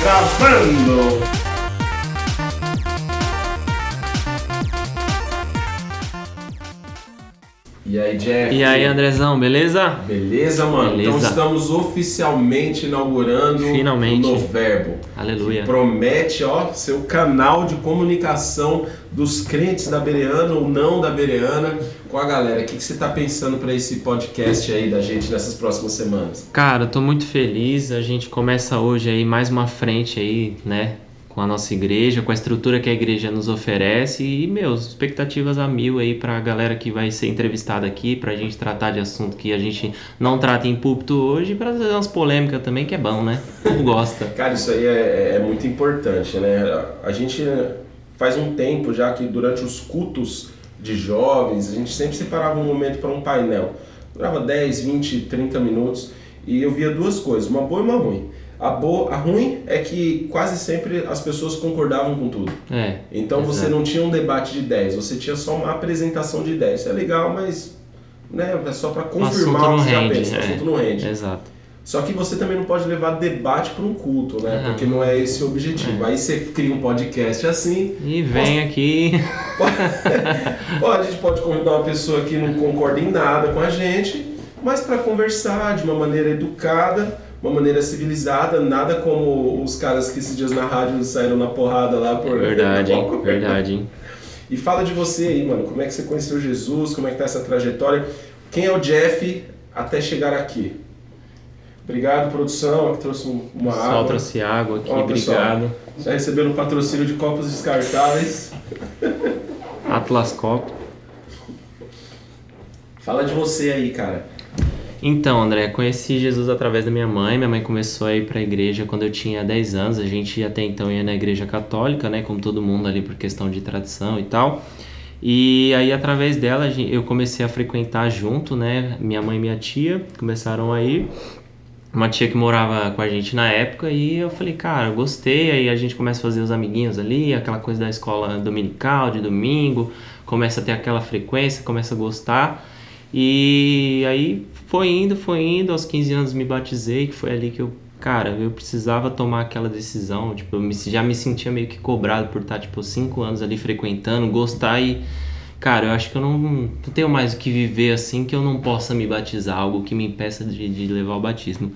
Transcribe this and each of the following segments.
Gravando! E aí, Jeff? E aí, Andrezão, beleza? Beleza, mano? Então Beleza. estamos oficialmente inaugurando Finalmente. o Noverbo. Aleluia. Que promete, ó, ser o canal de comunicação dos crentes da Bereana ou não da Bereana com a galera. O que, que você tá pensando para esse podcast aí da gente nessas próximas semanas? Cara, eu tô muito feliz. A gente começa hoje aí mais uma frente aí, né? Com a nossa igreja, com a estrutura que a igreja nos oferece e, meus, expectativas a mil aí pra galera que vai ser entrevistada aqui, pra gente tratar de assunto que a gente não trata em púlpito hoje, pra trazer umas polêmicas também, que é bom, né? O povo gosta. Cara, isso aí é, é muito importante, né? A gente faz um tempo já que durante os cultos de jovens, a gente sempre separava um momento para um painel. Durava 10, 20, 30 minutos e eu via duas coisas, uma boa e uma ruim. A, boa, a ruim é que quase sempre as pessoas concordavam com tudo. É. Então você não tinha um debate de ideias, você tinha só uma apresentação de ideias. Isso é legal, mas né, é só para confirmar o que você já pensa. O é. assunto não rende. Exato. Só que você também não pode levar debate para um culto, né? Porque não é esse o objetivo. Aí você cria um podcast assim. E vem aqui. Pode, a gente pode convidar uma pessoa que não concorda em nada com a gente, mas para conversar de uma maneira educada, uma maneira civilizada, nada como os caras que esses dias na rádio saíram na porrada lá por. Verdade, hein? Verdade, hein? E fala de você aí, mano. Como é que você conheceu Jesus? Como é que tá essa trajetória? Quem é o Jeff até chegar aqui? Obrigado, produção, que trouxe um- uma Só água. trouxe água aqui, Ó, pessoal. obrigado. Já recebendo um patrocínio de copos descartáveis. Atlas Cop. Fala de você aí, cara. Então, André, conheci Jesus através da minha mãe. Minha mãe começou a ir pra igreja quando eu tinha 10 anos. A gente até então ia na igreja católica, né? Como todo mundo ali por questão de tradição e tal. E aí, através dela, a eu comecei a frequentar junto, né? Minha mãe e minha tia começaram a ir. Uma tia que morava com a gente na época. E eu falei, cara, gostei. Aí a gente começa a fazer os amiguinhos ali, aquela coisa da escola dominical, de domingo. Começa a ter aquela frequência, começa a gostar. E aí foi indo, foi indo, aos 15 anos me batizei, que foi ali que eu, cara, eu precisava tomar aquela decisão, tipo, eu me- já me sentia meio que cobrado por estar, tipo, 5 anos ali frequentando, gostar e, cara, eu acho que eu não, não tenho mais o que viver assim que eu não possa me batizar, algo que me impeça de, de levar o batismo.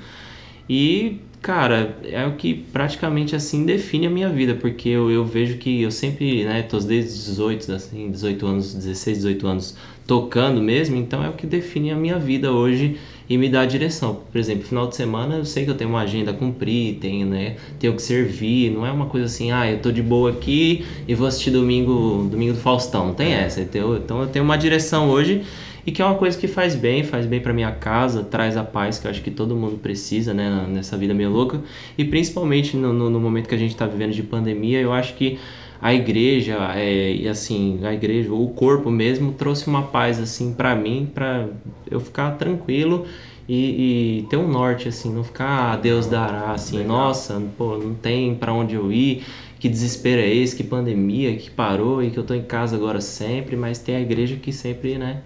E, cara, é o que praticamente assim define a minha vida, porque eu, eu vejo que eu sempre, né, tô desde 18, assim, 18 anos, 16, 18 anos tocando mesmo, então é o que define a minha vida hoje e me dá a direção. Por exemplo, final de semana eu sei que eu tenho uma agenda a cumprir, tenho, né, tenho que servir, não é uma coisa assim, ah, eu tô de boa aqui e vou assistir domingo, domingo do Faustão, não tem essa. Então, então eu tenho uma direção hoje e que é uma coisa que faz bem, faz bem pra minha casa, traz a paz que eu acho que todo mundo precisa, né, nessa vida meio louca. E principalmente no, no, no momento que a gente tá vivendo de pandemia, eu acho que a igreja, é, e assim, a igreja, o corpo mesmo, trouxe uma paz, assim, pra mim, pra eu ficar tranquilo e, e ter um norte, assim, não ficar, ah, Deus dará, assim, Legal. nossa, pô, não tem pra onde eu ir, que desespero é esse, que pandemia, que parou e que eu tô em casa agora sempre, mas tem a igreja que sempre, né,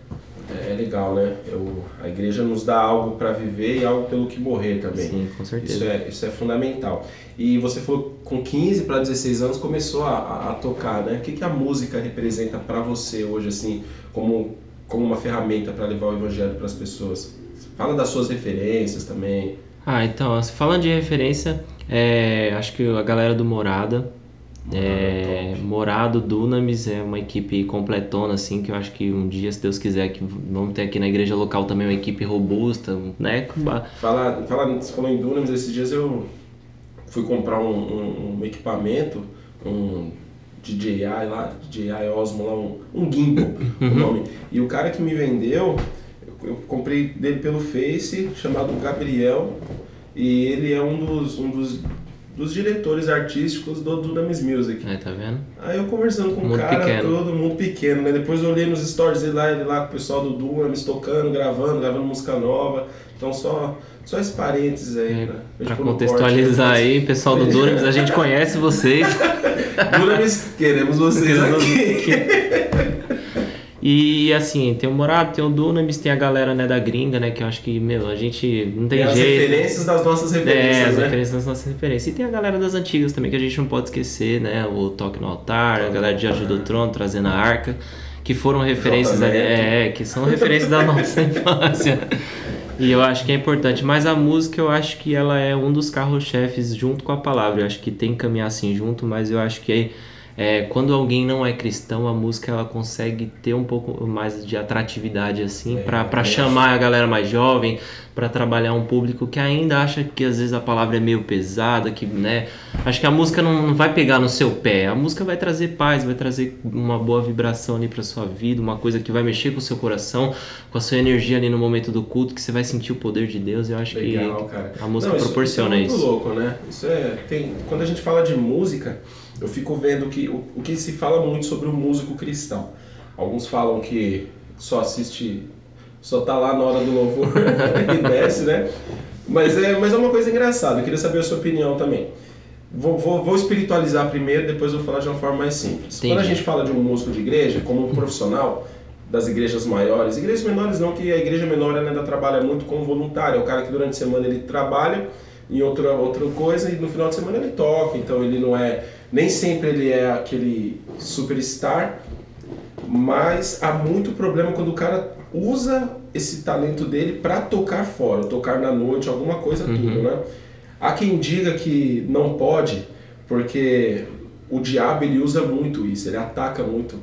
É legal, né? Eu, a igreja nos dá algo para viver e algo pelo que morrer também. sim, com certeza. Isso é, isso é fundamental. E você falou com 15 para 16 anos começou a, a- tocar, né? O que, que a música representa para você hoje, assim, como, como uma ferramenta para levar o evangelho para as pessoas? Fala das suas referências também. Ah, então, falando de referência, é, acho que a galera do Morada, é, Morado, Dunamis é uma equipe completona, assim, que eu acho que um dia, se Deus quiser, que vamos ter aqui na igreja local também uma equipe robusta, né? ba- Fala, fala, você falou em Dunamis, esses dias eu fui comprar um, um- um equipamento, um DJI lá, DJI Osmo lá, um, um gimbal, o nome. E o cara que me vendeu, eu, eu comprei dele pelo Face, chamado Gabriel, e ele é um dos, um dos, dos diretores artísticos do Dunamis Music. É, tá vendo? Aí eu conversando com o Mundo cara, pequeno. todo mundo pequeno, né? Depois eu olhei nos stories dele lá, ele lá com o pessoal do Dunamis tocando, gravando, gravando música nova. Então só, só esse parênteses aí, É, né? Pra contextualizar corte, aí, pessoal do Dunamis, a gente conhece vocês. Dunamis, queremos vocês aqui. E assim, tem o Morado, tem o Dunamis, tem a galera né, da gringa, né? Que eu acho que, meu, a gente não tem Tem as jeito. referências das nossas É, referências, as né? referências das nossas referências. E tem a galera das antigas também, que a gente não pode esquecer, né? O Toque no Altar, a galera de Ajuda do Trono, trazendo a arca, que foram referências ali, Neto. é, que são referências da nossa infância. E eu acho que é importante. Mas a música, eu acho que ela é um dos carros-chefes junto com a palavra. Eu acho que tem que caminhar assim junto, mas eu acho que é, quando alguém não é cristão, a música ela consegue ter um pouco mais de atratividade assim, É, para acho. chamar a galera mais jovem, para trabalhar um público que ainda acha que às vezes a palavra é meio pesada, que, né? Acho que a música não, não vai pegar no seu pé. A música vai trazer paz, vai trazer uma boa vibração ali para sua vida, uma coisa que vai mexer com o seu coração, com a sua energia ali no momento do culto, que você vai sentir o poder de Deus. Eu acho Legal, que cara. a música Não, isso- proporciona isso. É isso. muito louco, né? Isso é. Tem, quando a gente fala de música, eu fico vendo que o, o que se fala muito sobre o músico cristão. Alguns falam que só assiste, só tá lá na hora do louvor e desce, né? Mas é, mas é uma coisa engraçada, eu queria saber a sua opinião também. Vou, vou, vou espiritualizar primeiro, depois vou falar de uma forma mais simples. Entendi. Quando a gente fala de um músico de igreja, como um profissional das igrejas maiores, igrejas menores não, que a igreja menor ainda trabalha muito como voluntário, é o cara que durante a semana ele trabalha em outra, outra coisa e no final de semana ele toca, então ele não é, nem sempre ele é aquele superstar, mas há muito problema quando o cara usa esse talento dele para tocar fora, tocar na noite, alguma coisa Uhum. tudo, né? Há quem diga que não pode, porque o diabo ele usa muito isso, ele ataca muito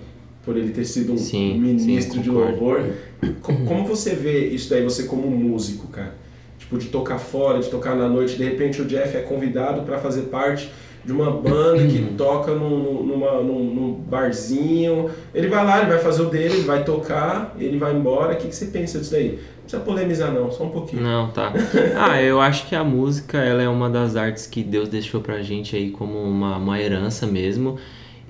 por ele ter sido um Sim, ministro sim, de louvor. Co- Como você vê isso daí, você como músico, cara? Tipo, de tocar fora, de tocar na noite, de repente o Jeff é convidado para fazer parte de uma banda que toca num, numa- num- num barzinho. Ele vai lá, ele vai fazer o dele, ele vai tocar, ele vai embora. O que, que você pensa disso daí? Não precisa polemizar não, só um pouquinho. Não, tá. Ah, eu acho que a música ela é uma das artes que Deus deixou pra gente aí como uma, uma herança mesmo.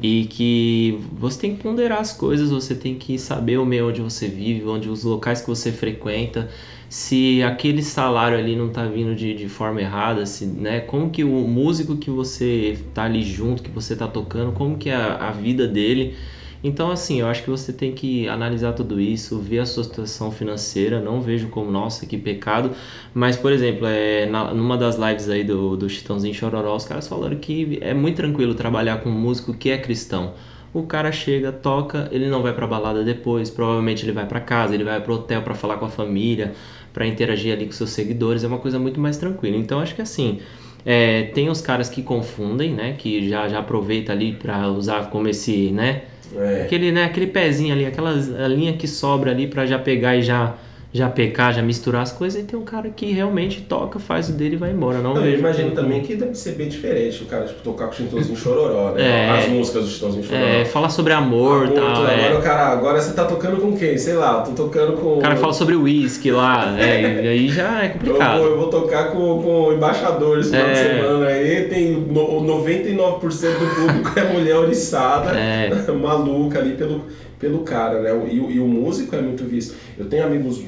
E que você tem que ponderar as coisas, você tem que saber o meio onde você vive, onde os locais que você frequenta, se aquele salário ali não tá vindo de, de forma errada, se, né? Como que o músico que você tá ali junto, que você tá tocando, como que é a, a vida dele. Então, assim, eu acho que você tem que analisar tudo isso, ver a sua situação financeira. Não vejo como, nossa, que pecado. Mas, por exemplo, é, na, numa das lives aí do, do Chitãozinho Chororó, os caras falaram que é muito tranquilo trabalhar com um músico que é cristão. O cara chega, toca, ele não vai pra balada depois, provavelmente ele vai pra casa, ele vai pro hotel pra falar com a família, pra interagir ali com seus seguidores, é uma coisa muito mais tranquila. Então, acho que assim, é, tem os caras que confundem, né, que já, já aproveita ali pra usar como esse, né, É. Aquele, né, aquele pezinho ali, aquela linha que sobra ali pra já pegar e já, já pecar, já misturar as coisas. E tem um cara que realmente toca, faz o dele e vai embora. Não, Não, eu imagino como- também que deve ser bem diferente o cara tipo, tocar com o Chitãozinho Chororó, né? É. As músicas do Chitãozinho Chororó. É, fala sobre amor e Amor, tal. é. Agora o cara, agora você tá tocando com quem? Sei lá, tô tocando com. O cara fala sobre uísque lá, é, e aí já é Eu complicado. vou, eu vou tocar com, com o embaixador esse final de É. semana aí. Tem no, 99% do público é mulher oriçada, É. maluca ali pelo, pelo cara, né? E, o- e o músico é muito visto. Eu tenho amigos,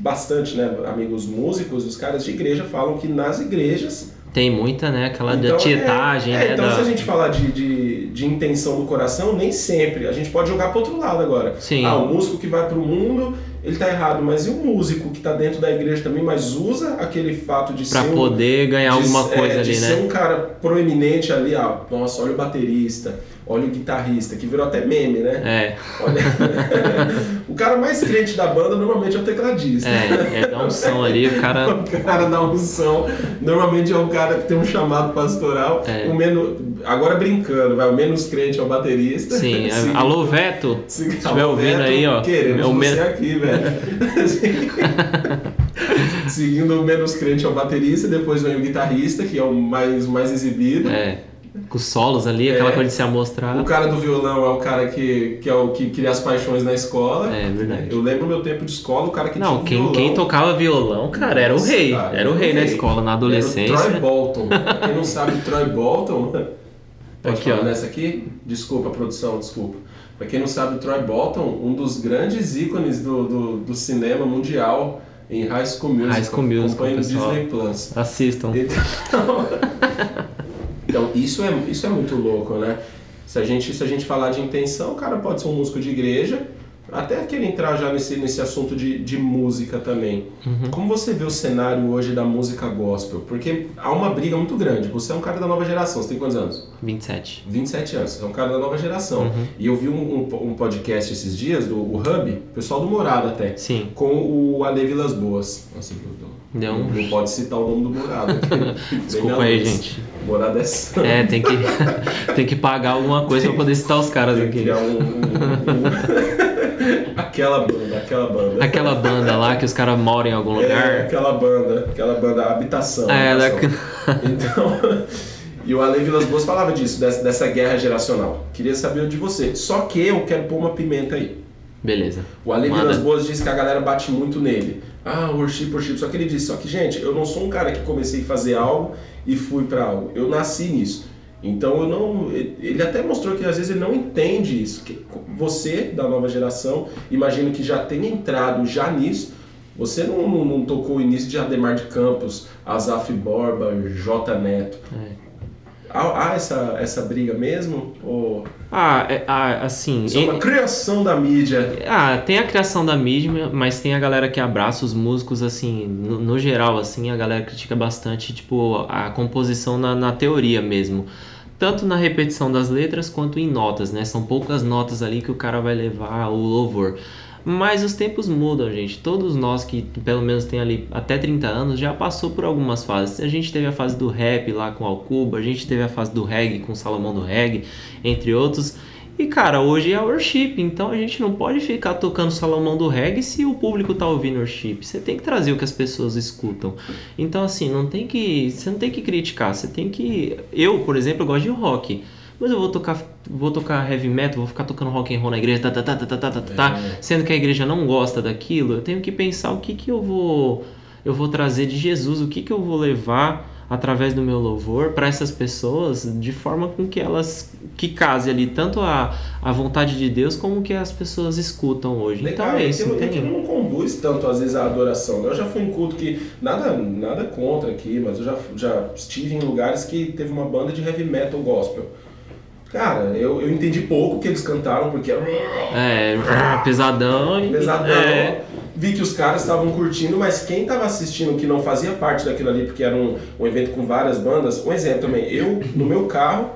bastante, né? Amigos músicos, os caras de igreja falam que nas igrejas Tem muita, né, aquela Então, da tietagem, é, né? é, então, da... se a gente falar de, de, de intenção do coração, nem sempre. A gente pode jogar para outro lado agora. Sim. Ah, o músico que vai para o mundo, ele tá errado. Mas e o músico que tá dentro da igreja também, mas usa aquele fato de Pra ser. um- poder ganhar de- alguma coisa é, de ali, ser né? um cara proeminente ali, ah, nossa, olha o baterista, olha o guitarrista, que virou até meme, né? É, Olha... o cara mais crente da banda normalmente é o tecladista. é, é dar um som ali, o cara. O cara da unção. Normalmente é o cara que tem um chamado pastoral. É. O menos, agora brincando, vai, o menos crente é o baterista. Sim, é, Seguindo- alô Veto, se estiver ouvindo aí, ó. Queremos é você aqui, velho. Seguindo o menos crente é o baterista, depois vem o guitarrista, que é o mais, mais exibido. É, com os solos ali, aquela É. coisa de se amostrar. O cara do violão é o cara que, que é o que cria as paixões na escola. É verdade. Eu lembro meu tempo de escola, o cara que Não, tinha quem, violão. quem tocava violão, cara, era o rei. cara, era o rei na escola, na Era o adolescência. Troy Bolton. Quem não sabe Troy Bolton, pode Aqui, falar ó. nessa aqui? Desculpa, produção, desculpa. Pra quem não sabe, Troy Bolton, um dos grandes ícones do, do, do cinema mundial em High School Musical. High School Musical, no. Disney Plus. Assistam. Então, então isso, é, isso é muito louco, né? Se a, gente, se a gente falar de intenção, o cara pode ser um músico de igreja, até querer entrar já nesse, nesse assunto de, de música também. Uhum. Como você vê o cenário hoje da música gospel? Porque há uma briga muito grande. Você é um cara da nova geração, você tem quantos anos? 27. 27 anos, você é um cara da nova geração. Uhum. E eu vi um, um, um podcast esses dias, do o Hub, pessoal do Morado até, Sim. com o Ale Vilas Boas. Nossa, não, Deu um- não pode citar o nome do Morado. Desculpa aí, gente. Morado é santo. É, tem que, tem que pagar alguma coisa pra poder citar os caras Tem que aqui. criar um, um- um- aquela banda, aquela banda. Aquela banda lá que os caras moram em algum É, lugar. aquela banda, aquela banda Habitação. É, Habitação. da- Então, e o Ale Vilas Boas falava disso, dessa, dessa guerra geracional. Queria saber de você. Só que eu quero pôr uma pimenta aí. Beleza. O Ale Manda. Vilas Boas disse que a galera bate muito nele. Ah, worship, worship. Só que ele disse, só que, gente, eu não sou um cara que comecei a fazer algo e fui pra algo. Eu nasci nisso. Então eu não. Ele até mostrou que às vezes ele não entende isso. Que você, da nova geração, imagino que já tenha entrado já nisso. Você não, não, não tocou o início de Ademar de Campos, Azaf Borba, J Neto. É. Há, há essa, essa briga mesmo? Ou Ah, é- ah, assim. isso é uma criação da mídia? Ah, tem a criação da mídia, mas tem a galera que abraça os músicos, assim, no, no geral, assim, a galera critica bastante, tipo, a composição na, na teoria mesmo. Tanto na repetição das letras quanto em notas, né? São poucas notas ali que o cara vai levar o louvor. Mas os tempos mudam, gente. Todos nós que pelo menos tem ali até 30 anos já passou por algumas fases. A gente teve a fase do rap lá com Alcuba, a gente teve a fase do reggae com Salomão do Reggae, entre outros. E cara, hoje é worship, então a gente não pode ficar tocando Salomão do reggae se o público tá ouvindo worship. Você tem que trazer o que as pessoas escutam. Então assim, não tem que, você não tem que criticar, você tem que eu, por exemplo, gosto de rock. Mas eu vou tocar, vou tocar heavy metal, vou ficar tocando rock and roll na igreja, tá, tá, tá, tá, tá, tá, tá, tá, É. sendo que a igreja não gosta daquilo, eu tenho que pensar o que que eu vou eu vou trazer de Jesus, o que que eu vou levar através do meu louvor para essas pessoas de forma com que elas que case ali tanto a, a vontade de Deus como que as pessoas escutam hoje. Legal, então é isso, que, e que entende? não conduz tanto às vezes a adoração. né? Eu já fui em culto que nada nada contra aqui, mas eu já, já estive em lugares que teve uma banda de heavy metal gospel. Cara, eu, eu entendi pouco o que eles cantaram porque era É, pesadão e pesadão. é, Vi que os caras estavam curtindo, mas quem estava assistindo que não fazia parte daquilo ali, porque era um, um evento com várias bandas, um exemplo também, eu no meu carro,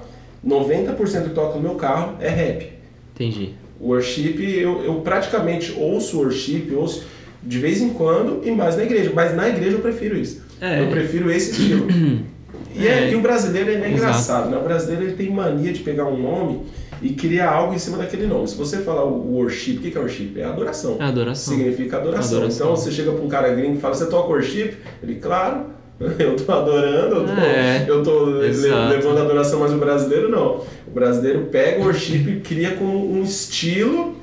90% que toca no meu carro é rap. entendi. Worship, eu, eu praticamente ouço worship, ouço de vez em quando e mais na igreja. Mas na igreja eu prefiro isso. É. Eu prefiro esse estilo. E, é- É. e o brasileiro é engraçado, né? O brasileiro ele tem mania de pegar um nome e criar algo em cima daquele nome. Se você falar o worship, o que é worship? É adoração. É adoração. Significa adoração. Adoração. Então você chega pra um cara gringo e fala, você toca worship? Ele, claro, eu tô adorando, eu tô, É, eu tô levando a adoração, mas o brasileiro não. O brasileiro pega o worship e cria com um estilo.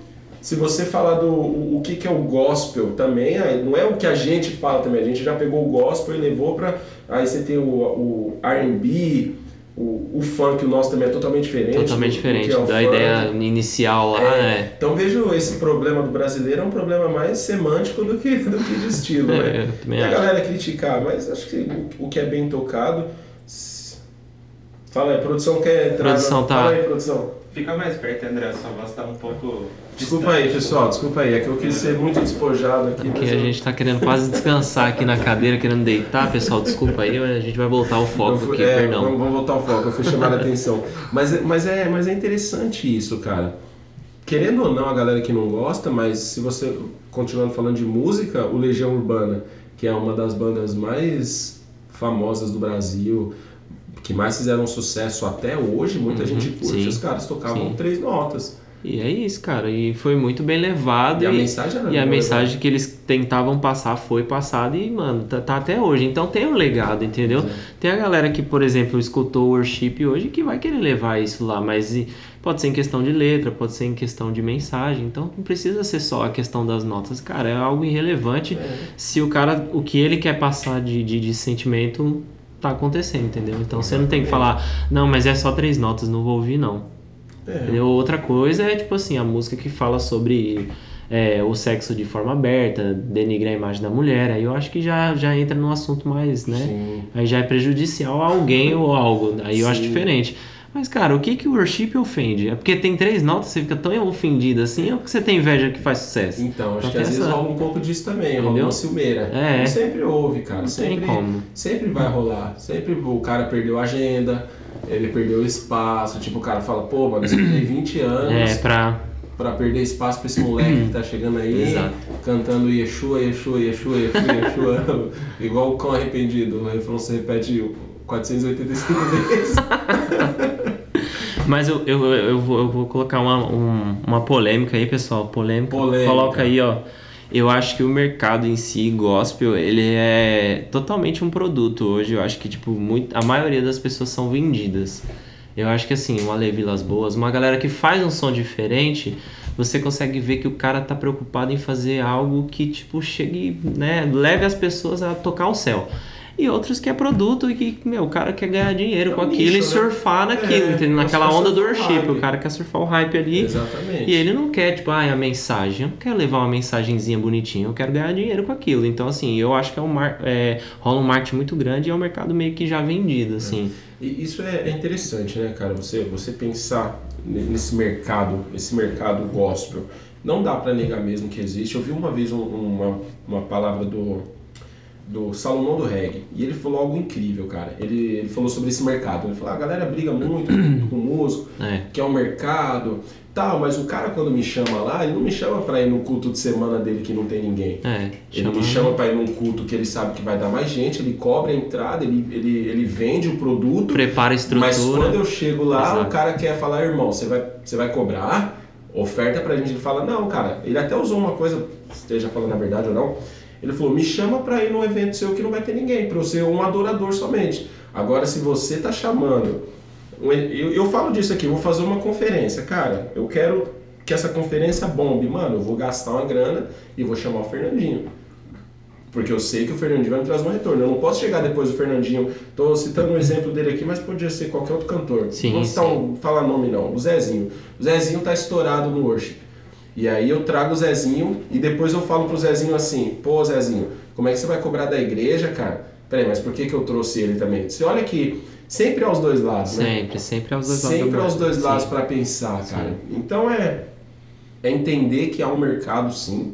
Se você falar do o, o que, que é o gospel também, não é o que a gente fala também, a gente já pegou o gospel e levou pra. Aí você tem o, o RB, o, o funk, o nosso também é totalmente diferente. Totalmente do- do diferente que é o da funk. ideia inicial lá, É, é. Então vejo esse problema do brasileiro é um problema mais semântico do que, do que de estilo, né? É, e a acho. galera criticar, mas acho que o, o que é bem tocado. Fala aí, produção quer entrar. Produção na- tá- Fala aí, produção. Fica mais perto, André, sua voz tá um pouco. Desculpa aí, pessoal, desculpa aí. É que eu quis ser muito despojado aqui. Porque a eu- gente tá querendo quase descansar aqui na cadeira, querendo deitar, pessoal. Desculpa aí, mas a gente vai voltar ao foco fui- aqui, é, perdão. Vamos, vamos voltar ao foco, eu fui chamar a atenção. Mas, é- mas, é, mas é interessante isso, cara. Querendo ou não, a galera que não gosta, mas se você continuando falando de música, o Legião Urbana, que é uma das bandas mais famosas do Brasil, que mais fizeram sucesso até hoje, muita Uhum, gente curte, sim, os caras tocavam sim. três notas. E é isso, cara. E foi muito bem levado. E a e- mensagem era E a mensagem que eles tentavam passar foi passada e, mano, tá, tá até hoje. Então tem um legado, entendeu? Tem a galera que, por exemplo, escutou o worship hoje que vai querer levar isso lá, mas pode ser em questão de letra, pode ser em questão de mensagem. Então não precisa ser só a questão das notas, cara. É algo irrelevante É. se o cara, o que ele quer passar de, de, de sentimento tá acontecendo, entendeu? Então você não tem que falar, não, mas é só três notas, não vou ouvir, não. É. Outra coisa é, tipo assim, a música que fala sobre é, o sexo de forma aberta, denigre a imagem da mulher, aí eu acho que já, já entra num assunto mais, né? Sim. Aí já é prejudicial a alguém ou algo, aí eu acho Sim. diferente. Mas, cara, o que que o worship ofende? É porque tem três notas, você fica tão ofendido assim, ou porque você tem inveja que faz sucesso? Então, acho que às vezes rola um pouco disso também, rola Entendeu? uma ciumeira. É. Sempre houve, cara. Não sempre, sempre vai rolar. Sempre o cara perdeu a agenda, ele perdeu o espaço. Tipo, o cara fala, pô, mano, eu estudei 20 anos É, pra. pra perder espaço pra esse moleque que tá chegando aí, Exato. cantando Yeshua, Yeshua, Yeshua, Yeshua, Yeshua, igual o cão arrependido. O refrão se repete 485 vezes. Mas eu, eu, eu, vou, eu vou colocar uma, um- uma polêmica aí, pessoal. Polêmica. Polêmica. Coloca aí, ó. Eu acho que o mercado em si, gospel, ele é totalmente um produto hoje. Eu acho que, tipo, muito, a maioria das pessoas são vendidas. Eu acho que, assim, uma Las Boas, uma galera que faz um som diferente, você consegue ver que o cara tá preocupado em fazer algo que, tipo, chegue, né, leve as pessoas a tocar o céu. E outros que é produto e que, meu, o cara quer ganhar dinheiro É com aquilo e né? surfar naquilo, É, entendeu? Naquela você quer onda do o worship. O cara quer surfar o hype ali. Exatamente. E ele não quer, tipo, ah, a mensagem. Eu não quero levar uma mensagenzinha bonitinha, eu quero ganhar dinheiro com aquilo. Então, assim, eu acho que é um mar... é, rola um marketing muito grande e é um mercado meio que já vendido, assim. E isso é, é interessante, né, cara? Você, você pensar ne- nesse mercado, esse mercado gospel. Não dá pra negar mesmo que existe. Eu vi uma vez um- uma, uma palavra do, do Salomão do Reggae e ele falou algo incrível, cara. Ele, ele falou sobre esse mercado. Ele falou: "Ah, a galera briga muito com músico, É. que é um mercado, tal, mas o cara quando me chama lá, ele não me chama pra ir no culto de semana dele que não tem ninguém. É. Ele me chama pra ir num culto que ele sabe que vai dar mais gente, ele cobra a entrada, ele, ele, ele vende o produto. Prepara a estrutura. Mas quando eu chego lá, Exato. o cara quer falar, irmão, você vai, você vai cobrar? Oferta pra gente. Ele fala, não, cara. Ele até usou uma coisa, esteja falando a verdade ou não. Ele falou, me chama pra ir num evento seu que não vai ter ninguém, pra eu ser um adorador somente. Agora, se você tá chamando. Eu, eu falo disso aqui, eu vou fazer uma conferência. Cara, eu quero que essa conferência bombe. Mano, eu vou gastar uma grana e vou chamar o Fernandinho. Porque eu sei que o Fernandinho vai me trazer um retorno. Eu não posso chegar depois do Fernandinho. Tô citando um exemplo dele aqui, mas podia ser qualquer outro cantor. Sim, não citar sim. um, falar nome não. O Zezinho. O Zezinho tá estourado no worship. E aí eu trago o Zezinho e depois eu falo pro Zezinho assim: pô, Zezinho, como é que você vai cobrar da igreja, cara? Peraí, mas por que, que eu trouxe ele também? Você olha que sempre aos dois lados, né? Sempre, sempre aos dois lados. Sempre aos dois Sim. lados para pensar, cara. Então é, é entender que há um mercado, sim.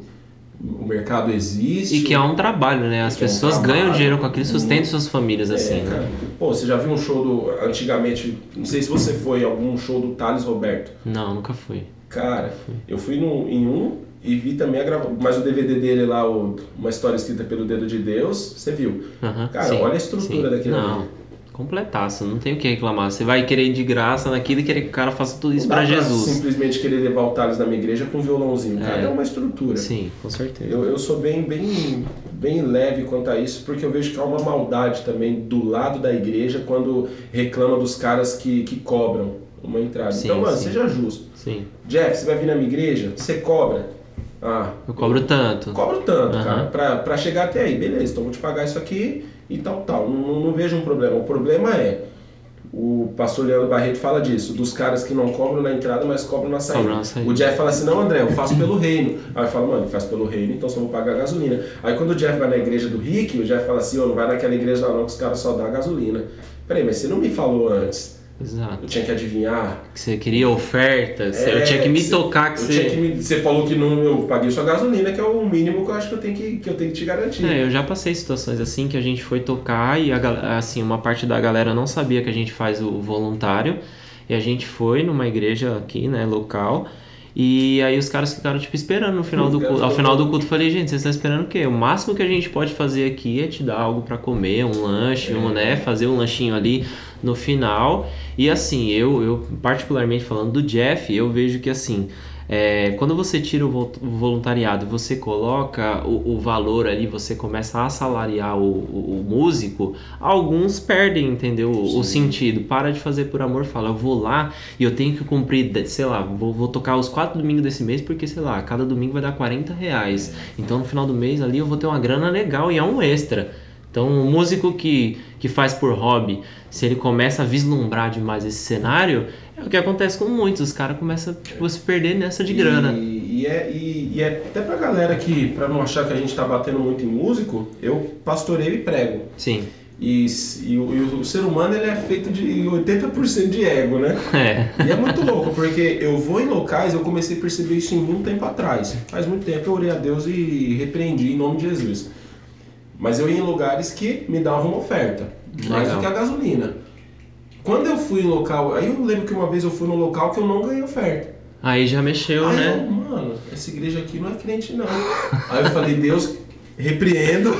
O mercado existe. E que é um trabalho, né? As Que é um pessoas trabalho. ganham dinheiro com aquilo e sustentam suas famílias, É, assim, cara. né? Pô, você já viu um show do. Antigamente, não sei se você foi a algum show do Thales Roberto. Não, nunca fui. Cara, eu fui no, em um e vi também a gravação. Mas o DVD dele lá, o, uma história escrita pelo dedo de Deus, você viu. Aham, Cara, sim, olha a estrutura sim. daquele Não, ali. completaço, não tem o que reclamar. Você vai querer ir de graça naquilo e querer que o cara faça tudo isso pra Jesus. simplesmente querer levar o Thales na minha igreja com um violãozinho. Cara, É. é uma estrutura. Sim, com certeza. Eu, eu sou bem, bem, bem leve quanto a isso, porque eu vejo que há uma maldade também do lado da igreja quando reclama dos caras que, que cobram uma entrada. Sim, então, mano, sim. seja justo. Sim. Jeff, você vai vir na minha igreja? Você cobra? Ah, Eu cobro tanto. cobro tanto, Aham. cara, pra, pra chegar até aí. Beleza, então vou te pagar isso aqui e tal, tal. Não, não, não vejo um problema. O problema é, o pastor Leandro Barreto fala disso, dos caras que não cobram na entrada, mas cobram na saída. Cobram na saída. O Jeff fala assim, não André, eu faço pelo reino. Aí eu falo, mano, faz pelo reino, então só vou pagar a gasolina. Aí quando o Jeff vai na igreja do Rick, o Jeff fala assim, ó, não vai naquela igreja lá não, que os caras só dão gasolina. Peraí, mas você não me falou antes. Exato. Eu tinha que adivinhar. Que você queria oferta, você- eu É, tinha que me tocar que você. me- você falou que não, eu paguei sua gasolina, que é o mínimo que eu acho que eu tenho que, que, eu tenho que te garantir. É, eu já passei situações assim que a gente foi tocar e a, assim, uma parte da galera não sabia que a gente faz o voluntário. E a gente foi numa igreja aqui, né, local. E aí os caras ficaram, tipo, esperando no final do culto. Ao final do culto eu falei, gente, vocês estão esperando o quê? O máximo que a gente pode fazer aqui é te dar algo pra comer, um lanche, um, né? Fazer um lanchinho ali no final. E assim, eu, eu particularmente falando do Jeff, eu vejo que assim. é, quando você tira o vol- o voluntariado, você coloca o, o valor ali, você começa a assalariar o, o- o músico, alguns perdem, entendeu? O, sentido. Para de fazer por amor, fala, eu vou lá e eu tenho que cumprir, sei lá, vou, vou tocar os quatro domingos desse mês, porque, sei lá, cada domingo vai dar 40 reais. Então no final do mês ali eu vou ter uma grana legal e é um extra. Então, o músico que, que faz por hobby, se ele começa a vislumbrar demais esse cenário, é o que acontece com muitos. Os caras começam tipo, a se perder nessa de grana. E, é, e, e é até pra galera que, pra não achar que a gente tá batendo muito em músico, eu pastoreio e prego. Sim. E, e, o, o, ser humano ele é feito de 80% de ego, né? É. E é muito louco, porque eu vou em locais, eu comecei a perceber isso em muito tempo atrás. Faz muito tempo eu orei a Deus e repreendi em nome de Jesus. Mas eu ia em lugares que me davam uma oferta, mais do que a gasolina. Quando eu fui em local, aí eu lembro que uma vez eu fui num local que eu não ganhei oferta. Aí já mexeu, aí né? Eu, mano, essa igreja aqui não é crente não. aí eu falei, Deus, repreendo,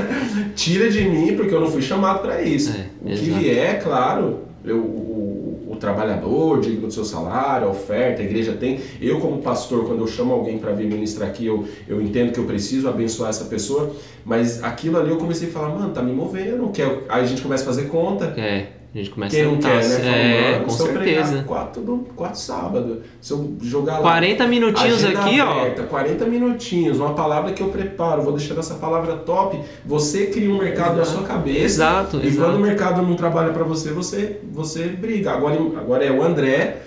tira de mim, porque eu não fui chamado para isso. É, o que vier, claro, eu, o, o trabalhador digno do seu salário, a oferta, a igreja tem. Eu, como pastor, quando eu chamo alguém para vir ministrar aqui, eu, eu entendo que eu preciso abençoar essa pessoa, mas aquilo ali eu comecei a falar, mano, tá me movendo, quer... aí a gente começa a fazer conta. É, a gente começa Quem a não notar, quer, né? É, com se eu certeza. Quatro, do, quatro sábado, se eu jogar lá 40 minutinhos Agenda aqui, ó. aberta, 40 minutinhos, uma palavra que eu preparo, vou deixando essa palavra top, você cria um mercado na sua cabeça. Exato, E exato. quando o mercado não trabalha para você, você, você briga. Agora, agora é o André,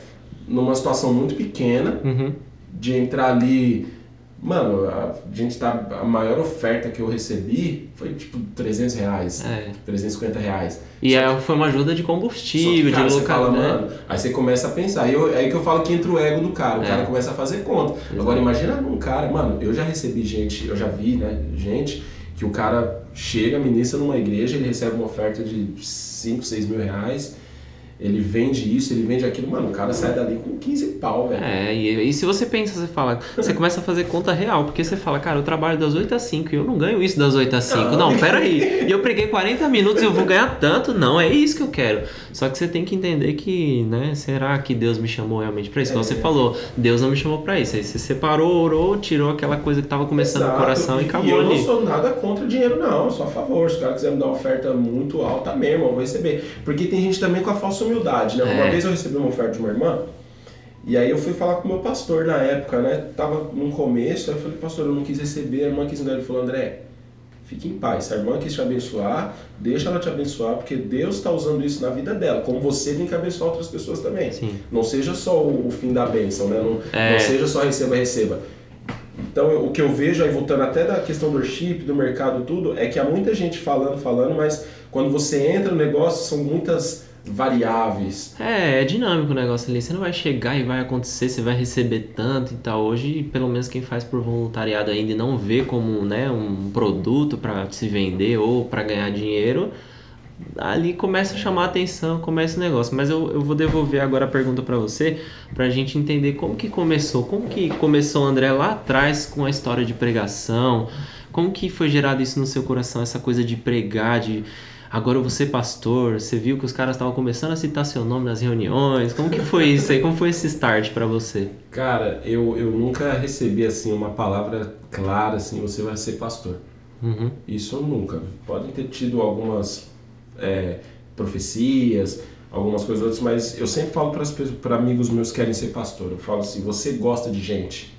numa situação muito pequena, Uhum. de entrar ali. Mano, a gente tá. A maior oferta que eu recebi foi tipo 300 reais, É. 350 reais. E aí foi uma ajuda de Só que, combustível, cara, de você local, fala, né? mano, aí você começa a pensar. Aí, eu- aí que eu falo que entra o ego do cara. O É. cara começa a fazer conta. Agora imagina um cara, mano, eu já recebi gente, eu já vi, né, gente, que o cara chega, ministra numa igreja, ele recebe uma oferta de 5, 6 mil reais, ele vende isso, ele vende aquilo, mano, o cara sai dali com 15 pau, velho. É, e, e se você pensa, você fala, você começa a fazer conta real, porque você fala, cara, eu trabalho das 8 às 5 e eu não ganho isso das 8 às 5. Não. Não, peraí. E eu preguei 40 minutos e eu vou ganhar tanto? Não, é isso que eu quero. Só que você tem que entender que, né, será que Deus me chamou realmente pra isso? Como É. você falou, Deus não me chamou pra isso. Aí você separou, orou, tirou aquela coisa que tava começando no Exato. coração e acabou eu ali. não sou nada contra o dinheiro, não. Eu sou a favor. Se o cara quiser me dar uma oferta muito alta mesmo, eu vou receber. Porque tem gente também com a falsa humildade, né? É. Uma vez eu recebi uma oferta de uma irmã, e aí eu fui falar com o meu pastor na época, né? Tava no começo, aí eu falei, pastor, eu não quis receber, a irmã quis me dar. Ele falou, André, fique em paz. Se a irmã quis te abençoar, deixa ela te abençoar, porque Deus está usando isso na vida dela. Como você tem que abençoar outras pessoas também. Sim. Não seja só o, fim da bênção, né? Não, É. não seja só receba, receba. Então, eu- o que eu vejo aí, voltando até da questão do worship, do mercado, tudo, é que há muita gente falando, falando, mas quando você entra no negócio, são muitas variáveis. É, é dinâmico o negócio ali. Você não vai chegar e vai acontecer, você vai receber tanto e tal. Hoje, pelo menos quem faz por voluntariado ainda e não vê como né, um produto para se vender ou para ganhar dinheiro, ali começa a chamar a atenção, começa o negócio. Mas eu, eu vou devolver agora a pergunta para você, pra gente entender como que começou. Como que começou o André lá atrás com a história de pregação? Como que foi gerado isso no seu coração, essa coisa de pregar, de agora ser pastor? Você viu que os caras estavam começando a citar seu nome nas reuniões? Como que foi isso aí? Como foi esse start para você? Cara, eu, eu nunca recebi, assim, uma palavra clara, assim, você vai ser pastor. Uhum. Isso nunca. Podem ter tido algumas é, profecias, algumas coisas outras, mas eu sempre falo para amigos meus que querem ser pastor. Eu falo assim: você gosta de gente?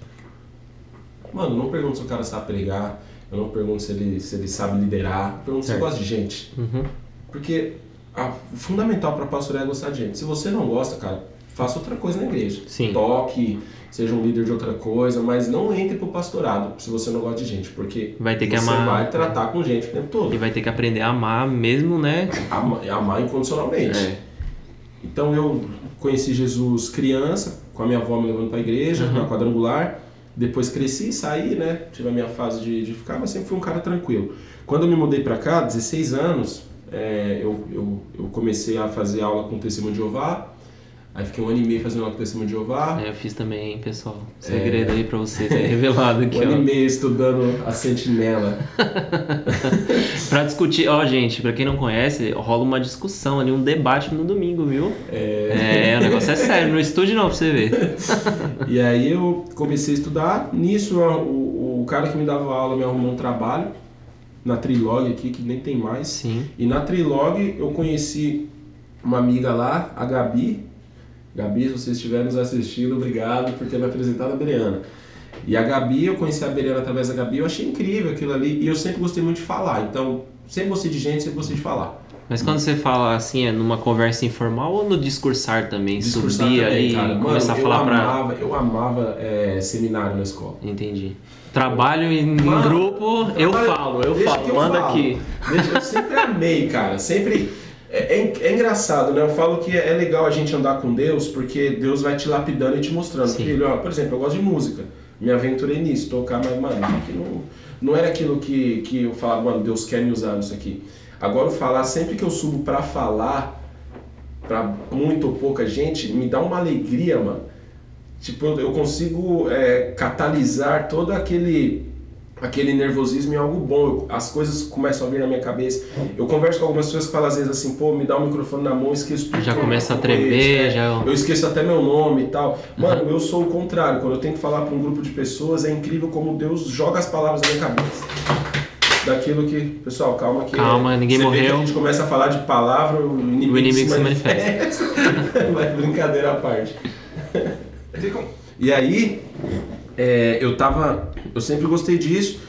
Mano, não pergunto se o cara sabe pregar, eu não pergunto se ele, se ele sabe liderar, eu pergunto se Certo. você gosta de gente. Uhum. Porque a- o fundamental para pastor é gostar de gente. Se você não gosta, cara, faça outra coisa na igreja. Sim. Toque, seja um líder de outra coisa, mas não entre pro pastorado se você não gosta de gente, porque Vai ter que você amar. vai tratar com gente o tempo todo. E vai ter que aprender a amar mesmo, né? Ama- amar incondicionalmente. É. Então eu conheci Jesus criança, com a minha avó me levando para a igreja, Uhum. na quadrangular. Depois cresci, saí, né? Tive a minha fase de, de ficar, mas sempre fui um cara tranquilo. Quando eu me mudei para cá, 16 anos, é, eu, eu, eu comecei a fazer aula com o Testemunho de Jeová. Aí fiquei um ano e meio fazendo o Testemunho de Jeová. É, eu fiz também, hein, pessoal. Segredo aí pra vocês, é revelado aqui, Um ano e meio estudando a sentinela. Pra discutir, ó, gente, pra quem não conhece, rola uma discussão ali, um debate no domingo, viu? É, o negócio é sério, não estude não pra você ver. E aí eu comecei a estudar. Nisso, o, o cara que me dava aula me arrumou um trabalho na Trilog aqui, que nem tem mais. Sim. E na Trilog eu conheci uma amiga lá, a Gabi. Gabi, se você estiver nos assistindo, obrigado por ter me apresentado a Beriana. E a Gabi, eu conheci a Beriana através da Gabi, eu achei incrível aquilo ali. E eu sempre gostei muito de falar. Então, sempre gostei de gente, sempre gostei de falar. Mas quando você fala assim, é numa conversa informal ou no discursar também? Discursar subir também, ali cara. e Mano, começar a eu falar pra. amava, Eu amava é, seminário na escola. Entendi. Trabalho em, Mano, grupo, eu Olha, falo, eu falo, eu manda falo. aqui. Deixa- Eu sempre amei, cara. Sempre. É, é- é engraçado, né? Eu falo que é legal a gente andar com Deus porque Deus vai te lapidando e te mostrando. Sim. Filho, ó, por exemplo, eu gosto de música. Me aventurei nisso, tocar, mas, mano, não, não era aquilo que, que eu falava, mano, Deus quer me usar nisso aqui. Agora, falar, sempre que eu subo pra falar, pra muito ou pouca gente, me dá uma alegria, mano. Tipo, eu, eu consigo é, catalisar todo aquele aquele nervosismo em algo bom. Eu- as coisas começam a vir na minha cabeça. Eu converso com algumas pessoas que falam às vezes assim, pô, me dá o microfone na mão, esqueço tudo. Já começa a tremer, né? já. Eu esqueço até meu nome e tal. Mano, eu sou o contrário. Quando eu tenho que falar para um grupo de pessoas, é incrível como Deus joga as palavras na minha cabeça. Daquilo que. Pessoal, calma que. Calma, ninguém você vê que morreu. a gente começa a falar de palavra, o inimigo, O inimigo se manifesta. Mas brincadeira à parte. E aí, é, eu tava. Eu sempre gostei disso.